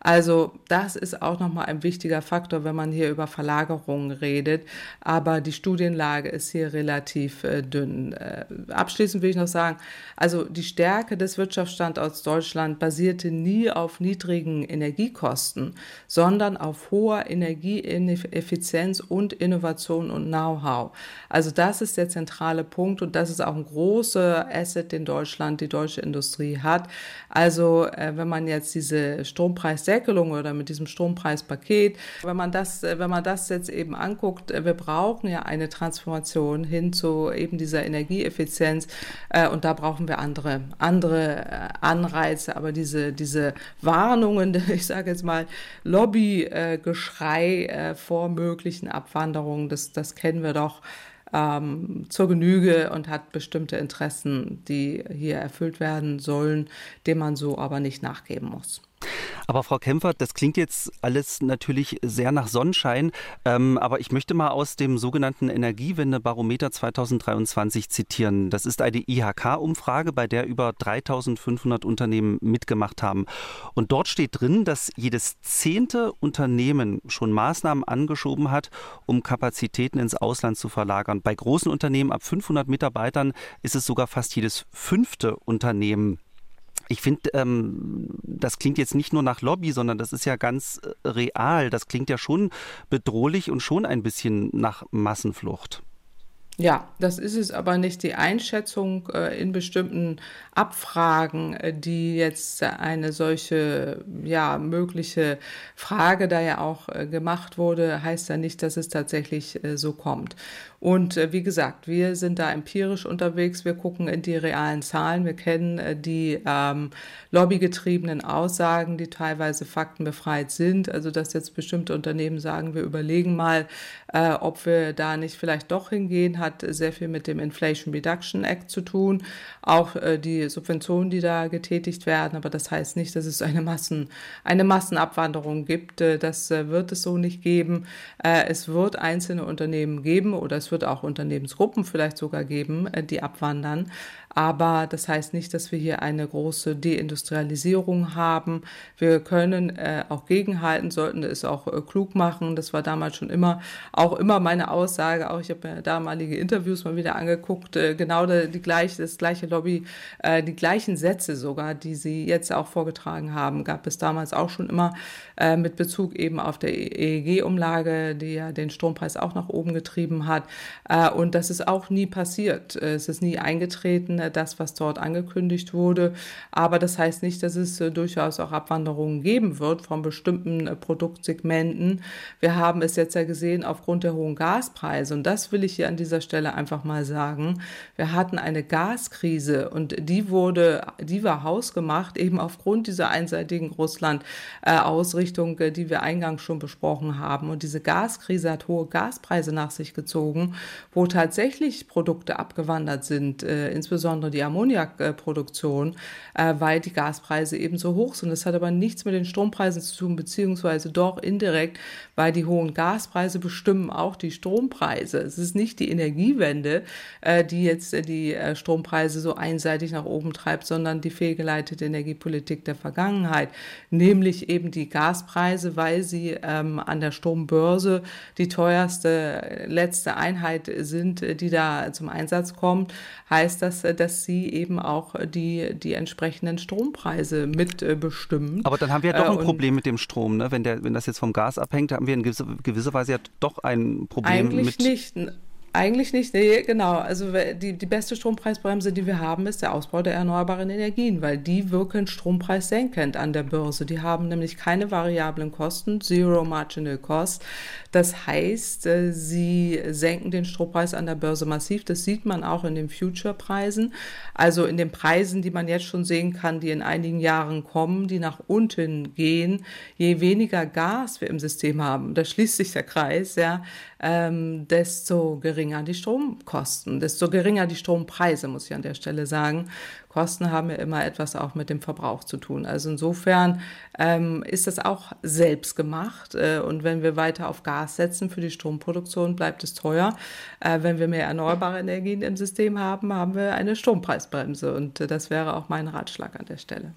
also das ist auch nochmal ein wichtiger Faktor, wenn man hier über Verlagerungen redet. Aber die Studienlage ist hier relativ äh, dünn. Äh, abschließend will ich noch sagen, also die Stärke des Wirtschaftsstandorts Deutschland basierte nie auf niedrigen Energiekosten, sondern auf hoher Energieeffizienz und Innovation und Know-how. Also das ist der zentrale Punkt und das ist auch ein großer Asset, den Deutschland, die deutsche Industrie hat. Also äh, wenn man jetzt diese Strompreis Deckelung oder mit diesem Strompreispaket. Wenn man das, äh, wenn man das jetzt eben anguckt, äh, wir brauchen ja eine Transformation hin zu eben dieser Energieeffizienz äh, und da brauchen wir andere, andere Anreize. Aber diese, diese Warnungen, *laughs* ich sage jetzt mal Lobbygeschrei vor möglichen Abwanderungen, das, das kennen wir doch ähm, zur Genüge und hat bestimmte Interessen, die hier erfüllt werden sollen, dem man so aber nicht nachgeben muss. Aber Frau Kämpfer, das klingt jetzt alles natürlich sehr nach Sonnenschein, ähm, aber ich möchte mal aus dem sogenannten Energiewendebarometer 2023 zitieren. Das ist eine IHK-Umfrage, bei der über 3500 Unternehmen mitgemacht haben. Und dort steht drin, dass jedes zehnte Unternehmen schon Maßnahmen angeschoben hat, um Kapazitäten ins Ausland zu verlagern. Bei großen Unternehmen ab 500 Mitarbeitern ist es sogar fast jedes fünfte Unternehmen ich finde, ähm, das klingt jetzt nicht nur nach Lobby, sondern das ist ja ganz äh, real. Das klingt ja schon bedrohlich und schon ein bisschen nach Massenflucht. Ja, das ist es aber nicht die Einschätzung äh, in bestimmten Abfragen, äh, die jetzt eine solche ja mögliche Frage da ja auch äh, gemacht wurde, heißt ja nicht, dass es tatsächlich äh, so kommt. Und äh, wie gesagt, wir sind da empirisch unterwegs, wir gucken in die realen Zahlen, wir kennen äh, die ähm, lobbygetriebenen Aussagen, die teilweise faktenbefreit sind. Also dass jetzt bestimmte Unternehmen sagen, wir überlegen mal, äh, ob wir da nicht vielleicht doch hingehen, hat sehr viel mit dem Inflation Reduction Act zu tun. Auch äh, die Subventionen, die da getätigt werden, aber das heißt nicht, dass es eine, Massen, eine Massenabwanderung gibt. Äh, das äh, wird es so nicht geben. es wird einzelne Unternehmen geben oder es wird wird auch Unternehmensgruppen vielleicht sogar geben, äh, die abwandern. Aber das heißt nicht, dass wir hier eine große Deindustrialisierung haben. Wir können äh, auch gegenhalten, sollten es auch äh, klug machen. Das war damals schon immer, auch immer meine Aussage. Auch ich habe mir damalige Interviews mal wieder angeguckt. Äh, genau die, die gleiche, das gleiche Lobby, äh, die gleichen Sätze sogar, die Sie jetzt auch vorgetragen haben, gab es damals auch schon immer äh, mit Bezug eben auf der EEG-Umlage, die ja den Strompreis auch nach oben getrieben hat. Äh, und das ist auch nie passiert. Es ist nie eingetreten das, was dort angekündigt wurde. Aber das heißt nicht, dass es äh, durchaus auch Abwanderungen geben wird von bestimmten äh, Produktsegmenten. Wir haben es jetzt ja gesehen aufgrund der hohen Gaspreise. Und das will ich hier an dieser Stelle einfach mal sagen. Wir hatten eine Gaskrise und die wurde, die war hausgemacht, eben aufgrund dieser einseitigen Russland-Ausrichtung, äh, die wir eingangs schon besprochen haben. Und diese Gaskrise hat hohe Gaspreise nach sich gezogen, wo tatsächlich Produkte abgewandert sind, insbesondere insbesondere die Ammoniakproduktion, äh, weil die Gaspreise eben so hoch sind. Das hat aber nichts mit den Strompreisen zu tun, beziehungsweise doch indirekt, weil die hohen Gaspreise bestimmen auch die Strompreise. Es ist nicht die Energiewende, äh, die jetzt die äh, Strompreise so einseitig nach oben treibt, sondern die fehlgeleitete Energiepolitik der Vergangenheit, nämlich eben die Gaspreise, weil sie ähm, an der Strombörse die teuerste letzte Einheit sind, die da zum Einsatz kommt, heißt das, dass sie eben auch die, die entsprechenden Strompreise mitbestimmen. Aber dann haben wir ja doch ein äh, Problem mit dem Strom, ne? wenn, der, wenn das jetzt vom Gas abhängt, haben wir in gewisser, gewisser Weise ja doch ein Problem eigentlich mit. Eigentlich nicht. Eigentlich nicht, nee, genau. Also die, die beste Strompreisbremse, die wir haben, ist der Ausbau der erneuerbaren Energien, weil die wirken strompreissenkend an der Börse. Die haben nämlich keine variablen Kosten, Zero Marginal Cost. Das heißt, äh, sie senken den Strompreis an der Börse massiv. Das sieht man auch in den Future-Preisen, also in den Preisen, die man jetzt schon sehen kann, die in einigen Jahren kommen, die nach unten gehen. Je weniger Gas wir im System haben, da schließt sich der Kreis, ja, ähm, desto geringer die Stromkosten, desto geringer die Strompreise, muss ich an der Stelle sagen. Kosten haben ja immer etwas auch mit dem Verbrauch zu tun. Also insofern ähm, ist das auch selbst gemacht. Äh, und wenn wir weiter auf Gas setzen für die Stromproduktion, bleibt es teuer. Äh, wenn wir mehr erneuerbare Energien im System haben, haben wir eine Strompreisbremse. Und äh, das wäre auch mein Ratschlag an der Stelle.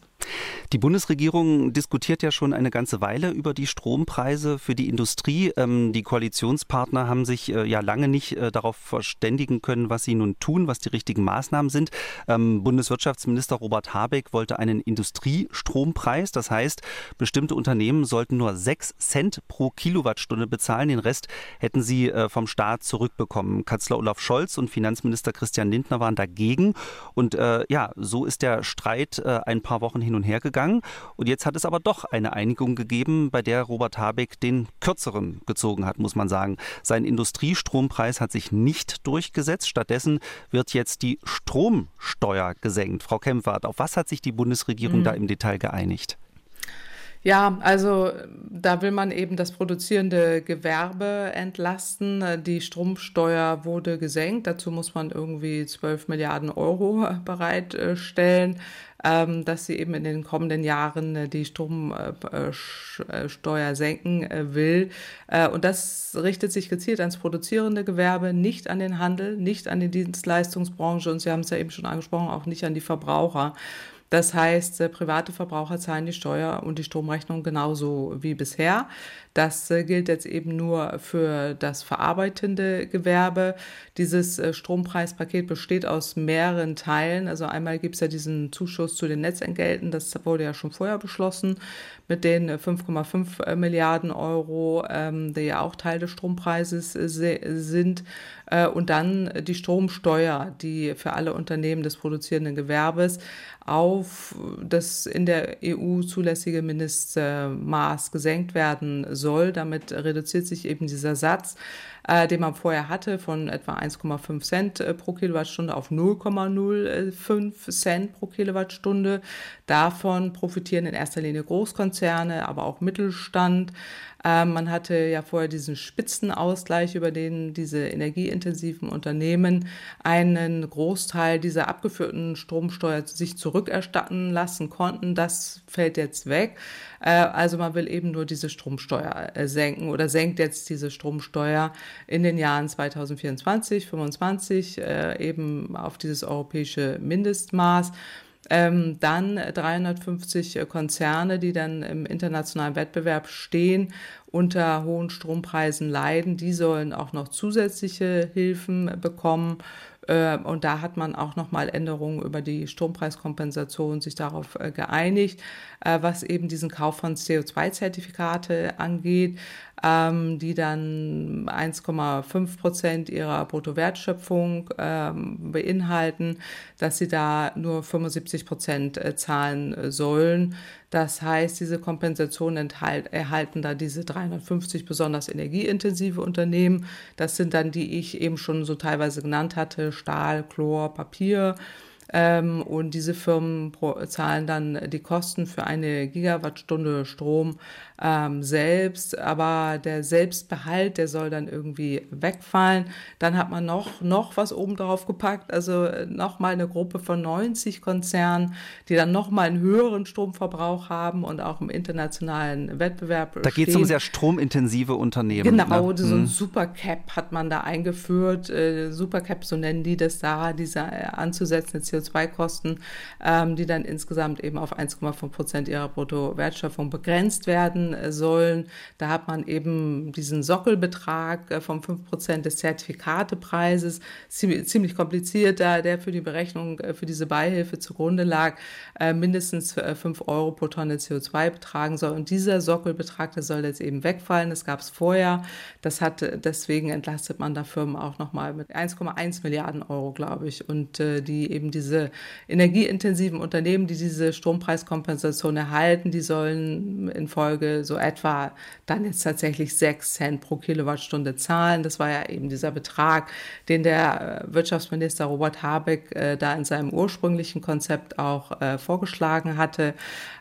Die Bundesregierung diskutiert ja schon eine ganze Weile über die Strompreise für die Industrie. Ähm, die Koalitionspartner haben sich äh, ja lange nicht äh, darauf verständigen können, was sie nun tun, was die richtigen Maßnahmen sind. Ähm, Bundeswirtschaftsminister Robert Habeck wollte einen Industriestrompreis. Das heißt, bestimmte Unternehmen sollten nur 6 Cent pro Kilowattstunde bezahlen. Den Rest hätten sie äh, vom Staat zurückbekommen. Kanzler Olaf Scholz und Finanzminister Christian Lindner waren dagegen. Und ja, so ist der Streit ein paar Wochen hin und her gegangen. Und jetzt hat es aber doch eine Einigung gegeben, bei der Robert Habeck den kürzeren gezogen hat, muss man sagen. Sein Industriestrompreis hat sich nicht durchgesetzt. Stattdessen wird jetzt die Stromsteuer gesenkt. Frau Kempfert, auf was hat sich die Bundesregierung mhm. da im Detail geeinigt? Ja, also da will man eben das produzierende Gewerbe entlasten. Die Stromsteuer wurde gesenkt. Dazu muss man irgendwie 12 Milliarden Euro bereitstellen ähm, dass sie eben in den kommenden Jahren äh, die Stromsteuer äh, senken äh, will. Äh, und das richtet sich gezielt ans produzierende Gewerbe, nicht an den Handel, nicht an die Dienstleistungsbranche und Sie haben es ja eben schon angesprochen, auch nicht an die Verbraucher. Das heißt, äh, private Verbraucher zahlen die Steuer und die Stromrechnung genauso wie bisher. Das äh, gilt jetzt eben nur für das verarbeitende Gewerbe. Dieses äh, Strompreispaket besteht aus mehreren Teilen. Also einmal gibt es ja diesen Zuschuss zu den Netzentgelten, das wurde ja schon vorher beschlossen mit den 5,5 Milliarden Euro, ähm, die ja auch Teil des Strompreises sind. und dann die Stromsteuer, die für alle Unternehmen des produzierenden Gewerbes auf das in der EU zulässige Mindestmaß gesenkt werden soll. Damit reduziert sich eben dieser Satz, äh, den man vorher hatte, von etwa 1,5 Cent äh, pro Kilowattstunde auf 0,05 Cent pro Kilowattstunde. Davon profitieren in erster Linie Großkonzerne, aber auch Mittelstand. Ähm, man hatte ja vorher diesen Spitzenausgleich, über den diese energieintensiven Unternehmen einen Großteil dieser abgeführten Stromsteuer sich zurückerstatten lassen konnten. Das fällt jetzt weg. Äh, also man will eben nur diese Stromsteuer äh, senken oder senkt jetzt diese Stromsteuer in den Jahren 2024, 2025 äh, eben auf dieses europäische Mindestmaß. Ähm, dann 350 Konzerne, die dann im internationalen Wettbewerb stehen, unter hohen Strompreisen leiden. Die sollen auch noch zusätzliche Hilfen bekommen. Äh, und da hat man auch nochmal Änderungen über die Strompreiskompensation sich darauf äh, geeinigt, äh, was eben diesen Kauf von CO2-Zertifikate angeht, ähm, die dann 1,5 Prozent ihrer Bruttowertschöpfung ähm, beinhalten, dass sie da nur 75 Prozent zahlen sollen. Das heißt, diese Kompensation enthalt, erhalten da diese 350 besonders energieintensive Unternehmen. Das sind dann die ich eben schon so teilweise genannt hatte, Stahl, Chlor, Papier. Ähm, und diese Firmen zahlen dann die Kosten für eine Gigawattstunde Strom ähm, selbst, aber der Selbstbehalt, der soll dann irgendwie wegfallen. Dann hat man noch, noch was oben drauf gepackt, also äh, nochmal eine Gruppe von 90 Konzernen, die dann nochmal einen höheren Stromverbrauch haben und auch im internationalen Wettbewerb Da geht es um sehr stromintensive Unternehmen. Genau, ne? so ein mhm. Supercap hat man da eingeführt. Äh, Supercap, so nennen die das da, diese äh, anzusetzende CO2-Kosten, ähm, die dann insgesamt eben auf 1,5 Prozent ihrer Bruttowertschöpfung begrenzt werden sollen. Da hat man eben diesen Sockelbetrag äh, vom 5 Prozent des Zertifikatepreises, ziemlich, kompliziert, da der für die Berechnung äh, für diese Beihilfe zugrunde lag, äh, mindestens 5 Euro pro Tonne CO2 betragen soll. Und dieser Sockelbetrag, der soll jetzt eben wegfallen. Das gab es vorher. Das hat, deswegen entlastet man da Firmen auch nochmal mit 1,1 Milliarden Euro, glaube ich. Und die eben diese energieintensiven Unternehmen, die diese Strompreiskompensation erhalten, die sollen in So etwa dann jetzt tatsächlich 6 Cent pro Kilowattstunde zahlen. Das war ja eben dieser Betrag, den der äh, Wirtschaftsminister Robert Habeck äh, da in seinem ursprünglichen Konzept auch äh, vorgeschlagen hatte.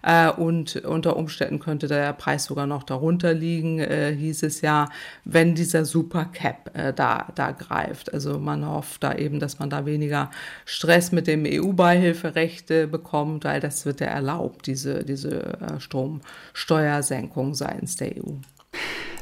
Äh, und unter Umständen könnte der Preis sogar noch darunter liegen, äh, hieß es ja, wenn dieser Supercap äh, da, da greift. Also man hofft da eben, dass man da weniger Stress mit dem EU-Beihilferecht bekommt, weil das wird ja erlaubt, diese, diese Stromsteuersenkung seitens der EU.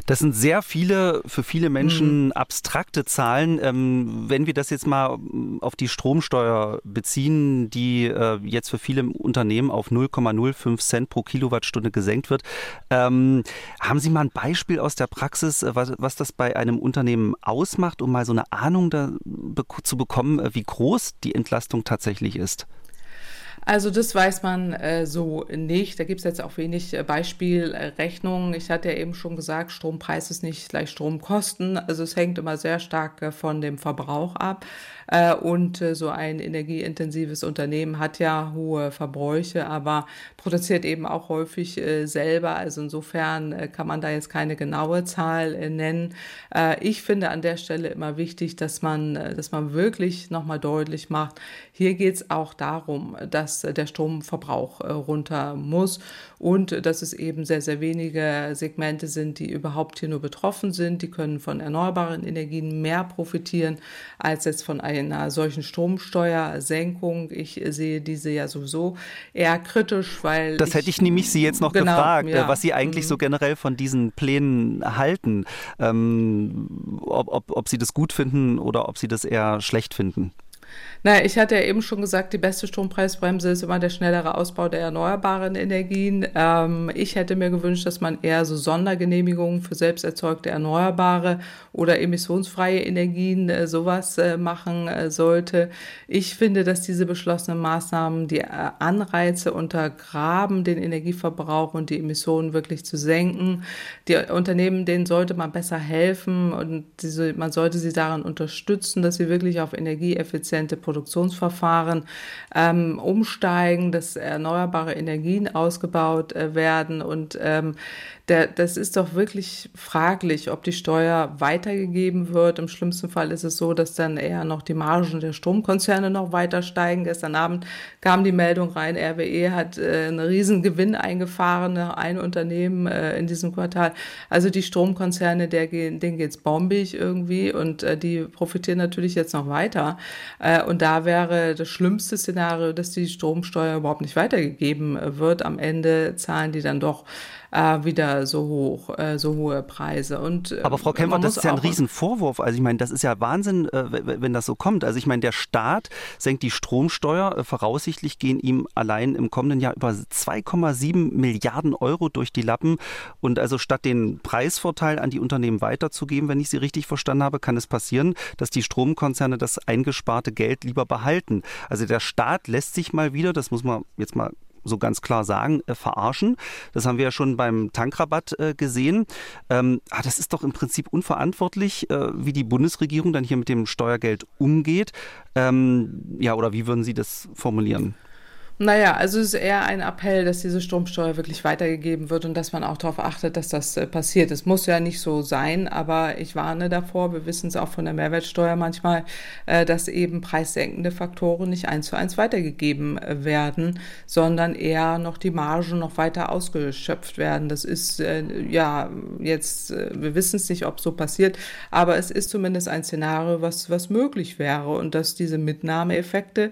Das sind sehr viele, für viele Menschen mhm. abstrakte Zahlen. Ähm, wenn wir das jetzt mal auf die Stromsteuer beziehen, die äh, jetzt für viele Unternehmen auf 0,05 Cent pro Kilowattstunde gesenkt wird, ähm, haben Sie mal ein Beispiel aus der Praxis, äh, was, was das bei einem Unternehmen ausmacht, um mal so eine Ahnung da, be zu bekommen, äh, wie groß die Entlastung tatsächlich ist? Also das weiß man äh, so nicht. Da gibt es jetzt auch wenig äh, Beispielrechnungen. Ich hatte ja eben schon gesagt, Strompreis ist nicht gleich Stromkosten. Also es hängt immer sehr stark äh, von dem Verbrauch ab. Äh, und äh, so ein energieintensives Unternehmen hat ja hohe Verbräuche, aber produziert eben auch häufig äh, selber. Also insofern kann man da jetzt keine genaue Zahl nennen. Ich finde an der Stelle immer wichtig, dass man, dass man wirklich nochmal deutlich macht, hier geht es auch darum, dass der Stromverbrauch runter muss und dass es eben sehr, sehr wenige Segmente sind, die überhaupt hier nur betroffen sind. Die können von erneuerbaren Energien mehr profitieren als jetzt von einer solchen Stromsteuersenkung. Ich sehe diese ja sowieso eher kritisch, weil. Das ich, hätte ich nämlich Sie jetzt noch genau, gefragt, ja. was Sie eigentlich mhm. so generell von diesen Plänen halten. Ähm, ob, ob, ob Sie das gut finden oder ob Sie das eher schlecht finden. Naja, ich hatte ja eben schon gesagt, die beste Strompreisbremse ist immer der schnellere Ausbau der erneuerbaren Energien. Ähm, ich hätte mir gewünscht, dass man eher so Sondergenehmigungen für selbst erzeugte Erneuerbare oder emissionsfreie Energien äh, sowas äh, machen äh, sollte. Ich finde, dass diese beschlossenen Maßnahmen die äh, Anreize untergraben, den Energieverbrauch und die Emissionen wirklich zu senken. Die Unternehmen, denen sollte man besser helfen und diese, man sollte sie daran unterstützen, dass sie wirklich auf energieeffiziente Produkte Produktionsverfahren ähm, umsteigen, dass erneuerbare Energien ausgebaut äh, werden und ähm, der, das ist doch wirklich fraglich, ob die Steuer weitergegeben wird. Im schlimmsten Fall ist es so, dass dann eher noch die Margen der Stromkonzerne noch weiter steigen. Gestern Abend kam die Meldung rein, RWE hat äh, einen riesen Gewinn eingefahren, ein Unternehmen äh, in diesem Quartal. Also die Stromkonzerne, der, denen geht's bombig irgendwie und äh, die profitieren natürlich jetzt noch weiter. Äh, und da wäre das schlimmste Szenario, dass die Stromsteuer überhaupt nicht weitergegeben wird. Am Ende zahlen die dann doch äh, wieder so hoch, äh, so hohe Preise. Und, äh, Aber Frau Kempfer, das ist ja ein Riesenvorwurf. Also ich meine, das ist ja Wahnsinn, äh, wenn das so kommt. Also ich meine, der Staat senkt die Stromsteuer. Äh, voraussichtlich gehen ihm allein im kommenden Jahr über 2,7 Milliarden Euro durch die Lappen. Und also statt den Preisvorteil an die Unternehmen weiterzugeben, wenn ich Sie richtig verstanden habe, kann es passieren, dass die Stromkonzerne das eingesparte Geld lieber behalten. Also der Staat lässt sich mal wieder, das muss man jetzt mal so ganz klar sagen, äh, verarschen. Das haben wir ja schon beim Tankrabatt äh, gesehen. Ähm, ah, das ist doch im Prinzip unverantwortlich, äh, wie die Bundesregierung dann hier mit dem Steuergeld umgeht. Ähm, ja, oder wie würden Sie das formulieren? Naja, also es ist eher ein Appell, dass diese Stromsteuer wirklich weitergegeben wird und dass man auch darauf achtet, dass das äh, passiert. Es muss ja nicht so sein, aber ich warne davor, wir wissen es auch von der Mehrwertsteuer manchmal, äh, dass eben preissenkende Faktoren nicht eins zu eins weitergegeben äh, werden, sondern eher noch die Margen noch weiter ausgeschöpft werden. Das ist ja jetzt, wir wissen es nicht, ob so passiert, aber es ist zumindest ein Szenario, was, was möglich wäre und dass diese Mitnahmeeffekte,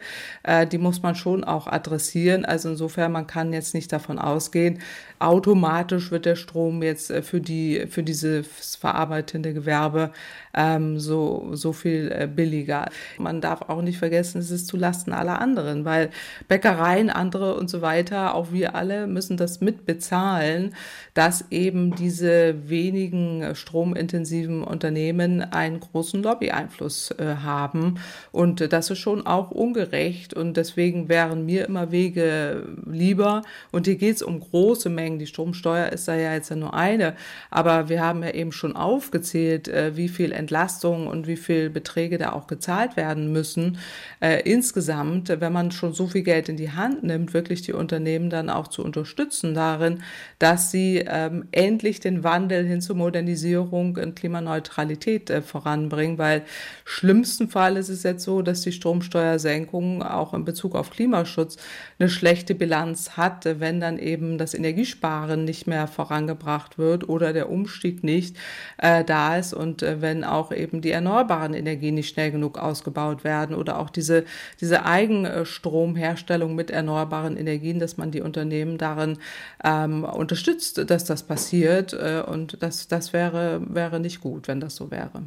die muss man schon auch adressieren adressieren. Also insofern, man kann jetzt nicht davon ausgehen, automatisch wird der Strom jetzt äh, für die für dieses verarbeitende Gewerbe ähm, so so viel äh, billiger. Man darf auch nicht vergessen, es ist zu Lasten aller anderen, weil Bäckereien, andere und so weiter, auch wir alle müssen das mitbezahlen, dass eben diese wenigen stromintensiven Unternehmen einen großen Lobbyeinfluss äh, haben. Und äh, das ist schon auch ungerecht. Und deswegen wären mir immer Wege lieber. Und hier geht es um große Mengen Mengen. Die Stromsteuer ist da ja jetzt ja nur eine. Aber wir haben ja eben schon aufgezählt, äh, wie viel Entlastung und wie viel Beträge da auch gezahlt werden müssen. Äh, insgesamt, wenn man schon so viel Geld in die Hand nimmt, wirklich die Unternehmen dann auch zu unterstützen darin, dass sie ähm, endlich den Wandel hin zur Modernisierung und Klimaneutralität äh, voranbringen, weil schlimmsten Fall ist es jetzt so, dass die Stromsteuersenkung auch in Bezug auf Klimaschutz eine schlechte Bilanz hat, wenn dann eben das Energiesparen Energiesparen nicht mehr vorangebracht wird oder der Umstieg nicht äh, da ist und äh, wenn auch eben die erneuerbaren Energien nicht schnell genug ausgebaut werden oder auch diese, diese Eigenstromherstellung mit erneuerbaren Energien, dass man die Unternehmen darin ähm, unterstützt, dass das passiert äh, und das, das wäre, wäre nicht gut, wenn das so wäre.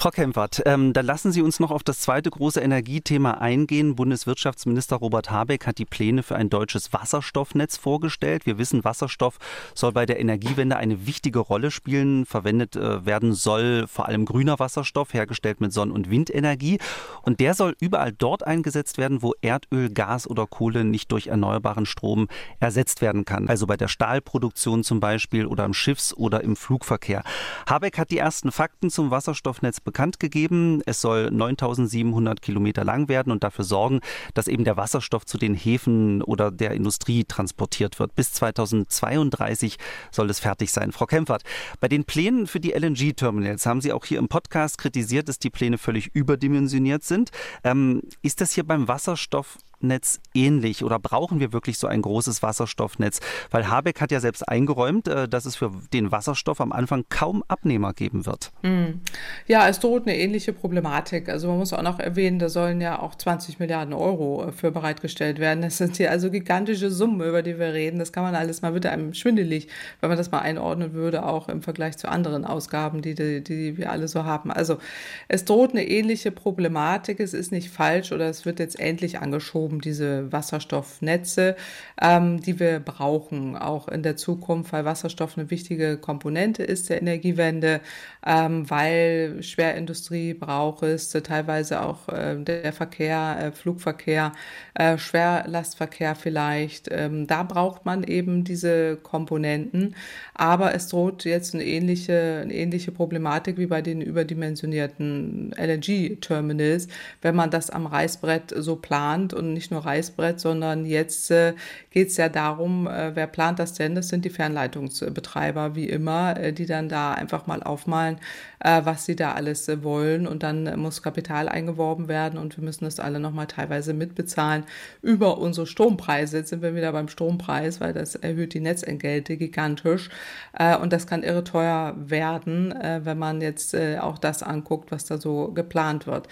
Frau Kempfert, ähm, dann lassen Sie uns noch auf das zweite große Energiethema eingehen. Bundeswirtschaftsminister Robert Habeck hat die Pläne für ein deutsches Wasserstoffnetz vorgestellt. Wir wissen, Wasserstoff soll bei der Energiewende eine wichtige Rolle spielen. Verwendet äh, werden soll vor allem grüner Wasserstoff, hergestellt mit Sonn- und Windenergie. Und der soll überall dort eingesetzt werden, wo Erdöl, Gas oder Kohle nicht durch erneuerbaren Strom ersetzt werden kann. Also bei der Stahlproduktion zum Beispiel oder im Schiffs- oder im Flugverkehr. Habeck hat die ersten Fakten zum Wasserstoffnetz bekannt gegeben. Es soll 9700 Kilometer lang werden und dafür sorgen, dass eben der Wasserstoff zu den Häfen oder der Industrie transportiert wird. Bis 2032 soll es fertig sein. Frau Kempfert, bei den Plänen für die LNG-Terminals haben Sie auch hier im Podcast kritisiert, dass die Pläne völlig überdimensioniert sind. Ähm, ist das hier beim Wasserstoff Netz ähnlich oder brauchen wir wirklich so ein großes Wasserstoffnetz? Weil Habeck hat ja selbst eingeräumt, äh, dass es für den Wasserstoff am Anfang kaum Abnehmer geben wird. Hm. Ja, es droht eine ähnliche Problematik. Also man muss auch noch erwähnen, da sollen ja auch 20 Milliarden Euro äh, für bereitgestellt werden. Das sind hier also gigantische Summen, über die wir reden. Das kann man alles mal wieder einem schwindelig, wenn man das mal einordnen würde, auch im Vergleich zu anderen Ausgaben, die, die, die wir alle so haben. Also es droht eine ähnliche Problematik. Es ist nicht falsch oder es wird jetzt endlich angeschoben aufgehoben, diese Wasserstoffnetze, ähm, die wir brauchen, auch in der Zukunft, weil Wasserstoff eine wichtige Komponente ist der Energiewende, ähm, weil Schwerindustrie braucht es, teilweise auch äh, der Verkehr, äh, Flugverkehr, äh, Schwerlastverkehr vielleicht. Ähm, da braucht man eben diese Komponenten, aber es droht jetzt eine ähnliche, eine ähnliche Problematik wie bei den überdimensionierten LNG-Terminals, wenn man das am Reißbrett so plant und nicht nur Reißbrett, sondern jetzt äh, geht es ja darum, äh, wer plant das denn? Das sind die Fernleitungsbetreiber, wie immer, äh, die dann da einfach mal aufmalen, was sie da alles wollen. Und dann muss Kapital eingeworben werden und wir müssen das alle nochmal teilweise mitbezahlen über unsere Strompreise. Jetzt sind wir wieder beim Strompreis, weil das erhöht die Netzentgelte gigantisch. Und das kann irre teuer werden, wenn man jetzt auch das anguckt, was da so geplant wird.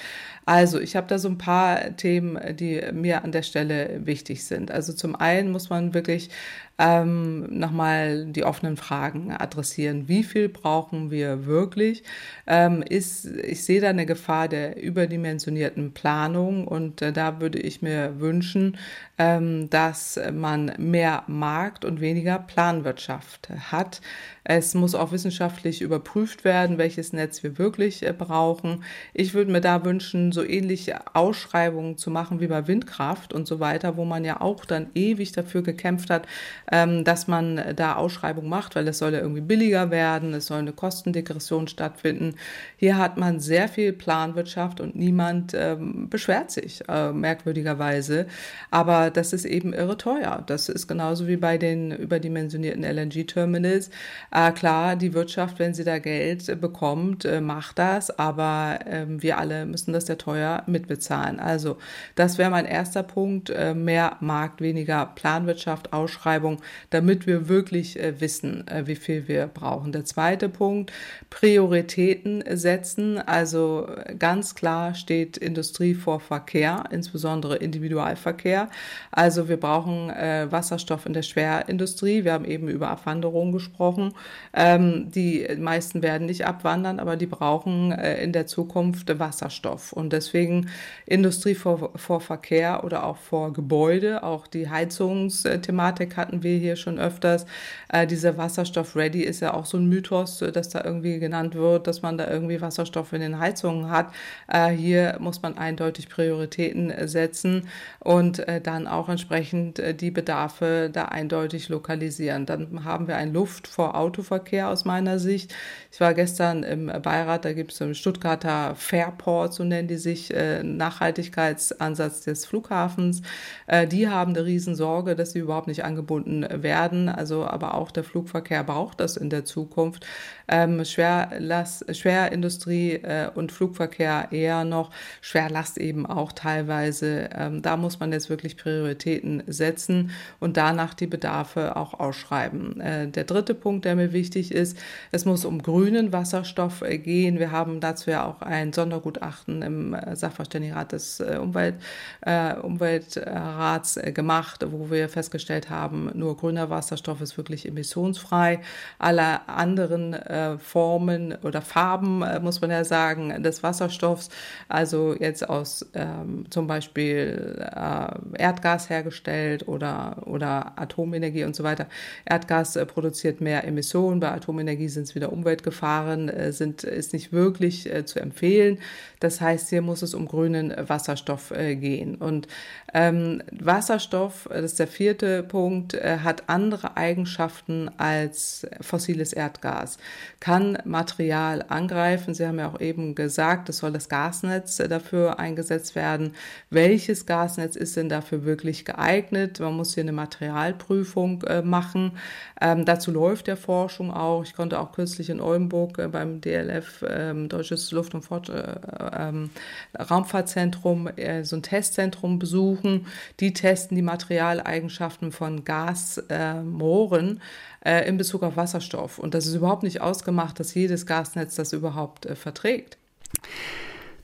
Also ich habe da so ein paar Themen, die mir an der Stelle wichtig sind. Also zum einen muss man wirklich ähm, nochmal die offenen Fragen adressieren. Wie viel brauchen wir wirklich? Ähm, ist, ich sehe da eine Gefahr der überdimensionierten Planung und äh, da würde ich mir wünschen, ähm, dass man mehr Markt und weniger Planwirtschaft hat. Es muss auch wissenschaftlich überprüft werden, welches Netz wir wirklich äh, brauchen. Ich würde mir da wünschen, so ähnliche Ausschreibungen zu machen wie bei Windkraft und so weiter, wo man ja auch dann ewig dafür gekämpft hat, ähm, dass man da Ausschreibungen macht, weil es soll ja irgendwie billiger werden, es soll eine Kostendegression stattfinden. Hier hat man sehr viel Planwirtschaft und niemand ähm, beschwert sich, äh, merkwürdigerweise. Aber das ist eben irre teuer. Das ist genauso wie bei den überdimensionierten LNG-Terminals. Äh, klar, die Wirtschaft, wenn sie da Geld bekommt, äh, macht das, aber ähm, wir alle müssen das ja teuer mitbezahlen. Also das wäre mein erster erster Punkt, äh, mehr Markt, weniger Planwirtschaft, Ausschreibung, damit wir wirklich äh, wissen, äh, wie viel wir brauchen. Der zweite Punkt, Prioritäten setzen. Also ganz klar steht Industrie vor Verkehr, insbesondere Individualverkehr. Also wir brauchen Wasserstoff in der Schwerindustrie. Wir haben eben über Abwanderung gesprochen. Ähm, die meisten werden nicht abwandern, aber die brauchen in der Zukunft Wasserstoff. Und deswegen Industrie vor, vor Verkehr oder auch vor Gebäude. Auch die Heizungsthematik hatten wir hier schon öfters. Äh, dieser Wasserstoff-Ready ist ja auch so ein Mythos, dass da irgendwie genannt wird, dass man da irgendwie Wasserstoff in den Heizungen hat. Äh, hier muss man eindeutig Prioritäten setzen und äh, dann auch entsprechend äh, die Bedarfe da eindeutig lokalisieren. Dann haben wir ein Luft vor Autoverkehr aus meiner Sicht. Ich war gestern im Beirat, da gibt es im Stuttgarter Fairport, so nennen die sich, äh, Nachhaltigkeitsansatz des Flughafens. Äh, die haben eine Riesensorge, dass sie überhaupt nicht angebunden werden. Also aber auch der Flugverkehr braucht das in der Zukunft. Ähm, Schwerlast, Schwerindustrie äh, und Flugverkehr eher noch, Schwerlast eben auch teilweise. Ähm, da muss man jetzt wirklich Prioritäten setzen und danach die Bedarfe auch ausschreiben. Äh, der dritte Punkt, der mir wichtig ist, es muss um grünen Wasserstoff äh, gehen. Wir haben dazu ja auch ein Sondergutachten im äh, Sachverständigenrat des äh, Umwelt, äh, Umweltrats gemacht, wo wir festgestellt haben, nur grüner Wasserstoff ist wirklich emissionsfrei. Alle anderen Formen oder Farben, muss man ja sagen, des Wasserstoffs, also jetzt aus ähm, zum Beispiel äh, Erdgas hergestellt oder, oder Atomenergie und so weiter. Erdgas äh, produziert mehr Emissionen, bei Atomenergie sind es wieder Umweltgefahren, äh, sind, ist nicht wirklich zu empfehlen. Das heißt, hier muss es um grünen Wasserstoff äh, gehen. Und ähm, Wasserstoff, das ist der vierte Punkt, hat andere Eigenschaften als fossiles Erdgas. Kann Material angreifen. Sie haben ja auch eben gesagt, es soll das Gasnetz dafür eingesetzt werden. Welches Gasnetz ist denn dafür wirklich geeignet? Man muss hier eine Materialprüfung äh, machen. Ähm, dazu läuft der Forschung auch. Ich konnte auch kürzlich in Oldenburg äh, beim DLF, ähm, Deutsches Luft- und Fort äh, ähm, Raumfahrtzentrum, äh, so ein Testzentrum besuchen. Die testen die Materialeigenschaften von Gasmohren äh, in Bezug auf Wasserstoff. Und das ist überhaupt nicht ausgemacht, dass jedes Gasnetz das überhaupt äh, verträgt.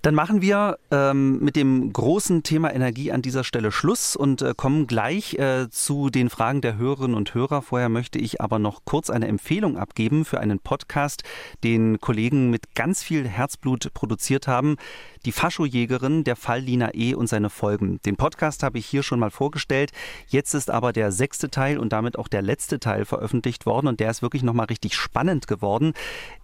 Dann machen wir ähm, mit dem großen Thema Energie an dieser Stelle Schluss und äh, kommen gleich äh, zu den Fragen der Hörerinnen und Hörer. Vorher möchte ich aber noch kurz eine Empfehlung abgeben für einen Podcast, den Kollegen mit ganz viel Herzblut produziert haben. Die Faschojägerin, der Fall Lina E. und seine Folgen. Den Podcast habe ich hier schon mal vorgestellt. Jetzt ist aber der sechste Teil und damit auch der letzte Teil veröffentlicht worden und der ist wirklich nochmal richtig spannend geworden.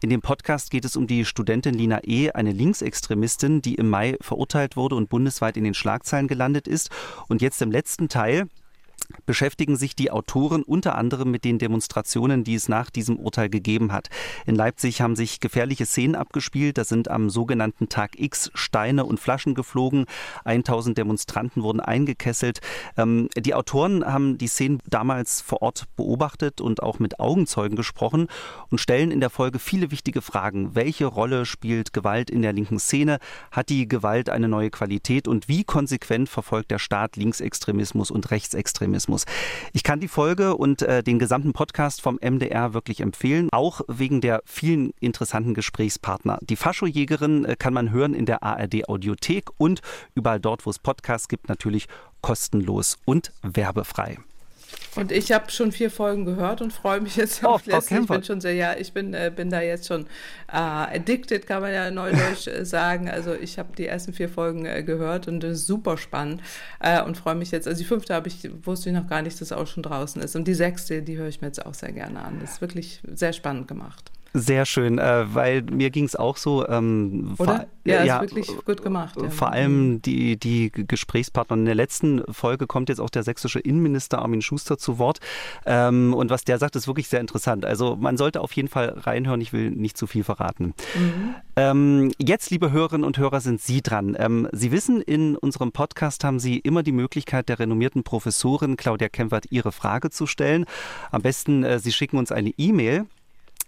In dem Podcast geht es um die Studentin Lina E., eine Linksextremistin, die im Mai verurteilt wurde und bundesweit in den Schlagzeilen gelandet ist. Und jetzt im letzten Teil beschäftigen sich die Autoren unter anderem mit den Demonstrationen, die es nach diesem Urteil gegeben hat. In Leipzig haben sich gefährliche Szenen abgespielt. Da sind am sogenannten Tag X Steine und Flaschen geflogen. 1000 Demonstranten wurden eingekesselt. Ähm, die Autoren haben die Szenen damals vor Ort beobachtet und auch mit Augenzeugen gesprochen und stellen in der Folge viele wichtige Fragen. Welche Rolle spielt Gewalt in der linken Szene? Hat die Gewalt eine neue Qualität? Und wie konsequent verfolgt der Staat Linksextremismus und Rechtsextremismus? Journalismus. Ich kann die Folge und äh, den gesamten Podcast vom MDR wirklich empfehlen, auch wegen der vielen interessanten Gesprächspartner. Die Faschojägerin äh, kann man hören in der ARD Audiothek und überall dort, wo es Podcasts gibt, natürlich kostenlos und werbefrei. Und ich habe schon vier Folgen gehört und freue mich jetzt oh, auf die letzte. Ich bin schon sehr, ja, ich bin, äh, bin da jetzt schon äh, addicted, kann man ja neudeutsch äh, sagen. Also ich habe die ersten vier Folgen äh, gehört und das ist super spannend äh, und freue mich jetzt. Also die fünfte habe ich, wusste ich noch gar nicht, dass auch schon draußen ist. Und die sechste, die höre ich mir jetzt auch sehr gerne an. Das ist wirklich sehr spannend gemacht. Sehr schön, äh, weil mir ging es auch so. Ähm, Oder? Ja, ja, ist wirklich gut gemacht. Ja. Vor allem die, die Gesprächspartner. In der letzten Folge kommt jetzt auch der sächsische Innenminister Armin Schuster zu Wort. Ähm, und was der sagt, ist wirklich sehr interessant. Also man sollte auf jeden Fall reinhören. Ich will nicht zu viel verraten. Mhm. Ähm, jetzt, liebe Hörerinnen und Hörer, sind Sie dran. Ähm, Sie wissen, in unserem Podcast haben Sie immer die Möglichkeit, der renommierten Professorin Claudia Kempfert Ihre Frage zu stellen. Am besten, äh, Sie schicken uns eine E-Mail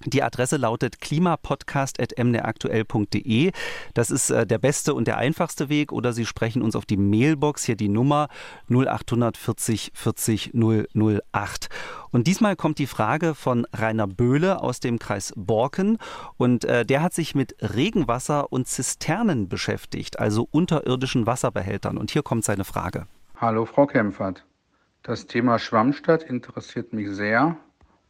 Die Adresse lautet klimapodcast.mdraktuell.de. Das ist äh, der beste und der einfachste Weg. Oder Sie sprechen uns auf die Mailbox, hier die Nummer 0840 40 008. Und diesmal kommt die Frage von Rainer Böhle aus dem Kreis Borken. Und äh, der hat sich mit Regenwasser und Zisternen beschäftigt, also unterirdischen Wasserbehältern. Und hier kommt seine Frage. Hallo, Frau Kempfert. Das Thema Schwammstadt interessiert mich sehr.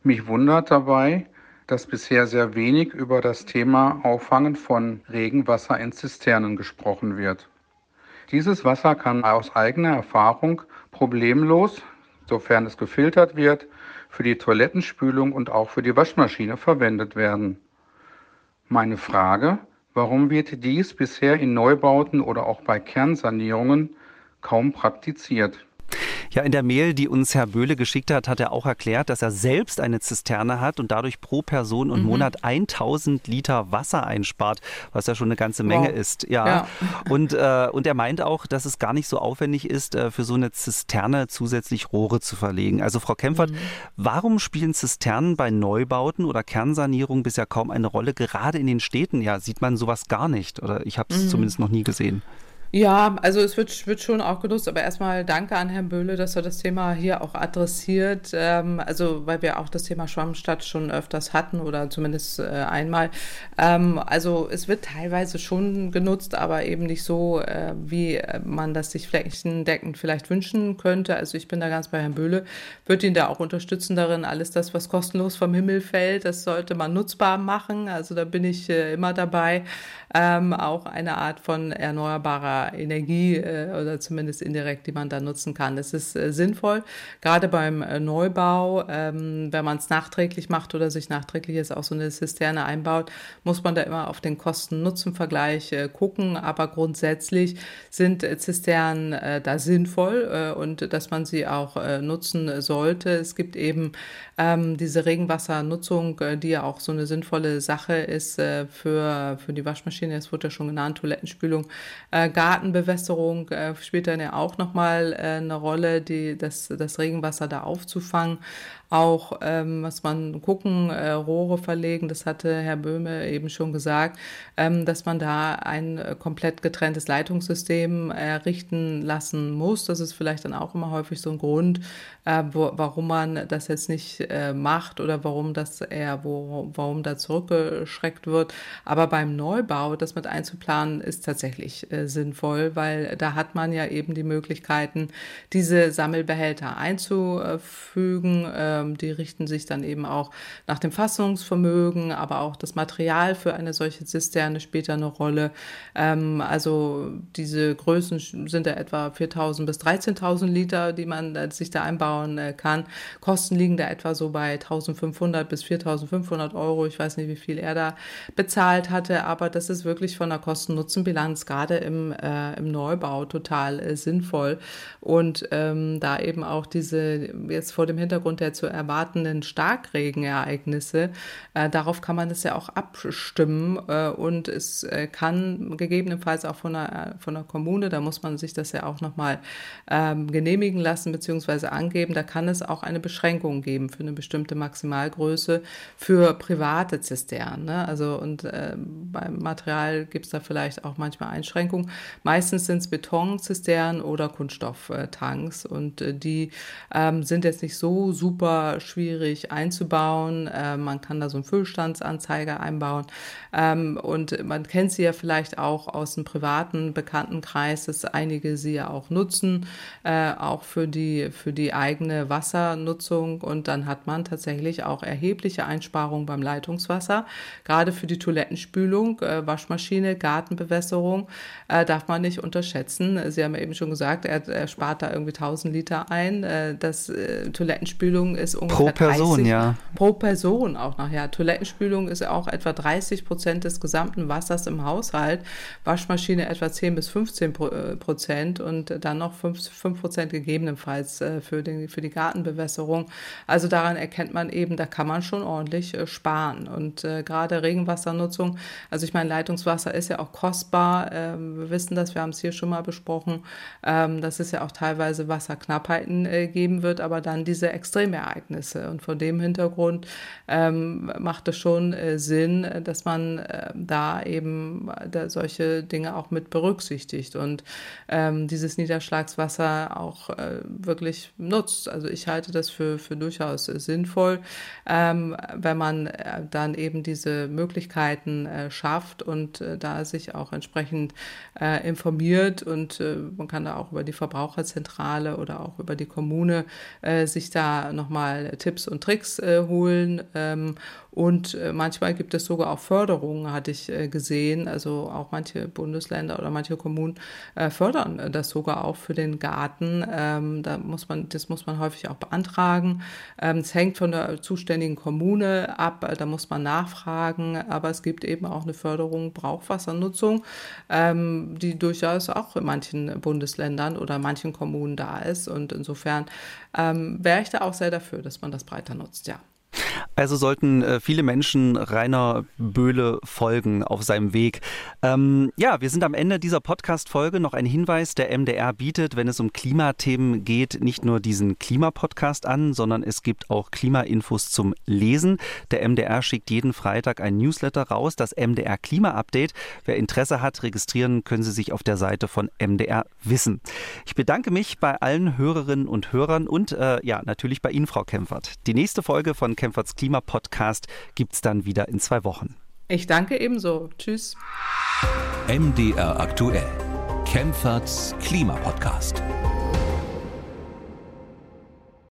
Mich wundert dabei, dass bisher sehr wenig über das Thema Auffangen von Regenwasser in Zisternen gesprochen wird. Dieses Wasser kann aus eigener Erfahrung problemlos, sofern es gefiltert wird, für die Toilettenspülung und auch für die Waschmaschine verwendet werden. Meine Frage, warum wird dies bisher in Neubauten oder auch bei Kernsanierungen kaum praktiziert? Ja, in der Mail, die uns Herr Böhle geschickt hat, hat er auch erklärt, dass er selbst eine Zisterne hat und dadurch pro Person und mhm. Monat 1000 Liter Wasser einspart, was ja schon eine ganze Menge wow. ist. Ja. ja. Und, äh, und er meint auch, dass es gar nicht so aufwendig ist, äh, für so eine Zisterne zusätzlich Rohre zu verlegen. Also Frau Kempfert, mhm. warum spielen Zisternen bei Neubauten oder Kernsanierung bisher kaum eine Rolle? Gerade in den Städten, ja, sieht man sowas gar nicht. Oder ich habe es mhm. zumindest noch nie gesehen. Ja, also es wird, wird schon auch genutzt, aber erstmal danke an Herrn Böhle, dass er das Thema hier auch adressiert. Ähm, also weil wir auch das Thema Schwammstadt schon öfters hatten oder zumindest äh, einmal. Ähm, also es wird teilweise schon genutzt, aber eben nicht so, äh, wie man das sich flächendeckend vielleicht wünschen könnte. Also ich bin da ganz bei Herrn Böhle, würde ihn da auch unterstützen darin, alles das, was kostenlos vom Himmel fällt, das sollte man nutzbar machen. Also da bin ich äh, immer dabei. Ähm, auch eine Art von erneuerbarer Energie äh, oder zumindest indirekt, die man da nutzen kann. Das ist äh, sinnvoll, gerade beim äh, Neubau, ähm, wenn man es nachträglich macht oder sich nachträglich jetzt auch so eine Zisterne einbaut, muss man da immer auf den Kosten-Nutzen-Vergleich äh, gucken. Aber grundsätzlich sind äh, Zisternen äh, da sinnvoll und dass man sie auch nutzen sollte. Es gibt eben ähm, diese Regenwassernutzung, die ja auch so eine sinnvolle Sache ist für, für die Waschmaschine, es wurde ja schon genannt, Toilettenspülung, gar Gartenbewässerung äh, spielt dann ja auch nochmal äh, eine Rolle, die, das, das Regenwasser da aufzufangen auch, ähm, was man gucken, äh, Rohre verlegen, das hatte Herr Böhme eben schon gesagt, ähm, dass man da ein äh, komplett getrenntes Leitungssystem errichten lassen muss. Das ist vielleicht dann auch immer häufig so ein Grund, äh, wo, warum man das jetzt nicht äh, macht oder warum das eher, wo, warum da zurückgeschreckt wird. Aber beim Neubau, das mit einzuplanen, ist tatsächlich äh, sinnvoll, weil da hat man ja eben die Möglichkeiten, diese Sammelbehälter einzufügen. Äh, ähm, die richten sich dann eben auch nach dem Fassungsvermögen, aber auch das Material für eine solche Zisterne spielt da eine Rolle. Ähm, also diese Größen sind da etwa 4.000 bis 13.000 Liter, die man äh, sich da einbauen äh, kann. Kosten liegen da etwa so bei 1.500 bis 4.500 Euro. Ich weiß nicht, wie viel er da bezahlt hatte, aber das ist wirklich von der Kosten-Nutzen-Bilanz gerade im, äh, im Neubau total äh, sinnvoll. Und ähm, da eben auch diese, jetzt vor dem Hintergrund der zu erwartenden Starkregenereignisse. Äh, darauf kann man es ja auch abstimmen äh, und es äh, kann gegebenenfalls auch von der, von der Kommune, da muss man sich das ja auch nochmal ähm, genehmigen lassen bzw. angeben, da kann es auch eine Beschränkung geben für eine bestimmte Maximalgröße für private Zisternen. Ne? Also und äh, beim Material gibt es da vielleicht auch manchmal Einschränkungen. Meistens sind es Betonzisternen oder Kunststofftanks und äh, die ähm, sind jetzt nicht so super schwierig einzubauen. Äh, man kann da so einen Füllstandsanzeiger einbauen. Ähm, und man kennt sie ja vielleicht auch aus dem privaten Bekanntenkreis, dass einige sie ja auch nutzen, äh, auch für die, für die eigene Wassernutzung. Und dann hat man tatsächlich auch erhebliche Einsparungen beim Leitungswasser. Gerade für die Toilettenspülung, äh, Waschmaschine, Gartenbewässerung äh, darf man nicht unterschätzen. Sie haben ja eben schon gesagt, er, er spart da irgendwie 1000 Liter ein. Äh, das äh, Toilettenspülung ist ungefähr pro Person, 30, ja. Pro Person auch noch, ja. Toilettenspülung ist auch etwa 30 Prozent des gesamten Wassers im Haushalt. Waschmaschine etwa 10 bis 15 äh, Prozent und dann noch 5, Prozent gegebenenfalls äh, für, den, für die Gartenbewässerung. Also daran erkennt man eben, da kann man schon ordentlich äh, sparen. Und äh, gerade Regenwassernutzung, also ich meine, Leitungswasser ist ja auch kostbar. Ähm, wir wissen wissen das, wir haben es hier schon mal besprochen, ähm, dass es ja auch teilweise Wasserknappheiten äh, geben wird, aber dann diese Extremereignisse. Und vor dem Hintergrund ähm, macht es schon äh, Sinn, dass man äh, da eben da solche Dinge auch mit berücksichtigt und ähm, dieses Niederschlagswasser auch äh, wirklich nutzt. Also ich halte das für, für durchaus sinnvoll, ähm, wenn man äh, dann eben diese Möglichkeiten äh, schafft und äh, da sich auch entsprechend äh, informiert und äh, man kann da auch über die Verbraucherzentrale oder auch über die Kommune äh, sich da nochmal Tipps und Tricks äh, holen ähm, und äh, manchmal gibt es sogar auch Förderungen, hatte ich äh, gesehen. Also auch manche Bundesländer oder manche Kommunen äh, fördern das sogar auch für den Garten. Ähm, da muss man, das muss man häufig auch beantragen. Ähm, es hängt von der zuständigen Kommune ab, da muss man nachfragen. Aber es gibt eben auch eine Förderung Brauchwassernutzung, ähm, die durchaus auch in manchen Bundesländern oder manchen Kommunen da ist. Und insofern wäre ich da auch sehr dafür, dass man das breiter nutzt, ja. Also sollten äh, viele Menschen Rainer Böhle folgen auf seinem Weg. Ähm, ja, wir sind am Ende dieser Podcast-Folge. Noch ein Hinweis: Der MDR bietet, wenn es um Klimathemen geht, nicht nur diesen Klimapodcast an, sondern es gibt auch Klimainfos zum Lesen. Der MDR schickt jeden Freitag ein Newsletter raus, das MDR Klima-Update. Wer Interesse hat, registrieren können Sie sich auf der Seite von MDR Wissen. Ich bedanke mich bei allen Hörerinnen und Hörern und äh, ja, natürlich bei Ihnen, Frau Kempfert. Die nächste Folge von Kempferts Klima-Podcast gibt es dann wieder in zwei Wochen. Ich danke ebenso. Tschüss. MDR aktuell. Kempferts Klimapodcast.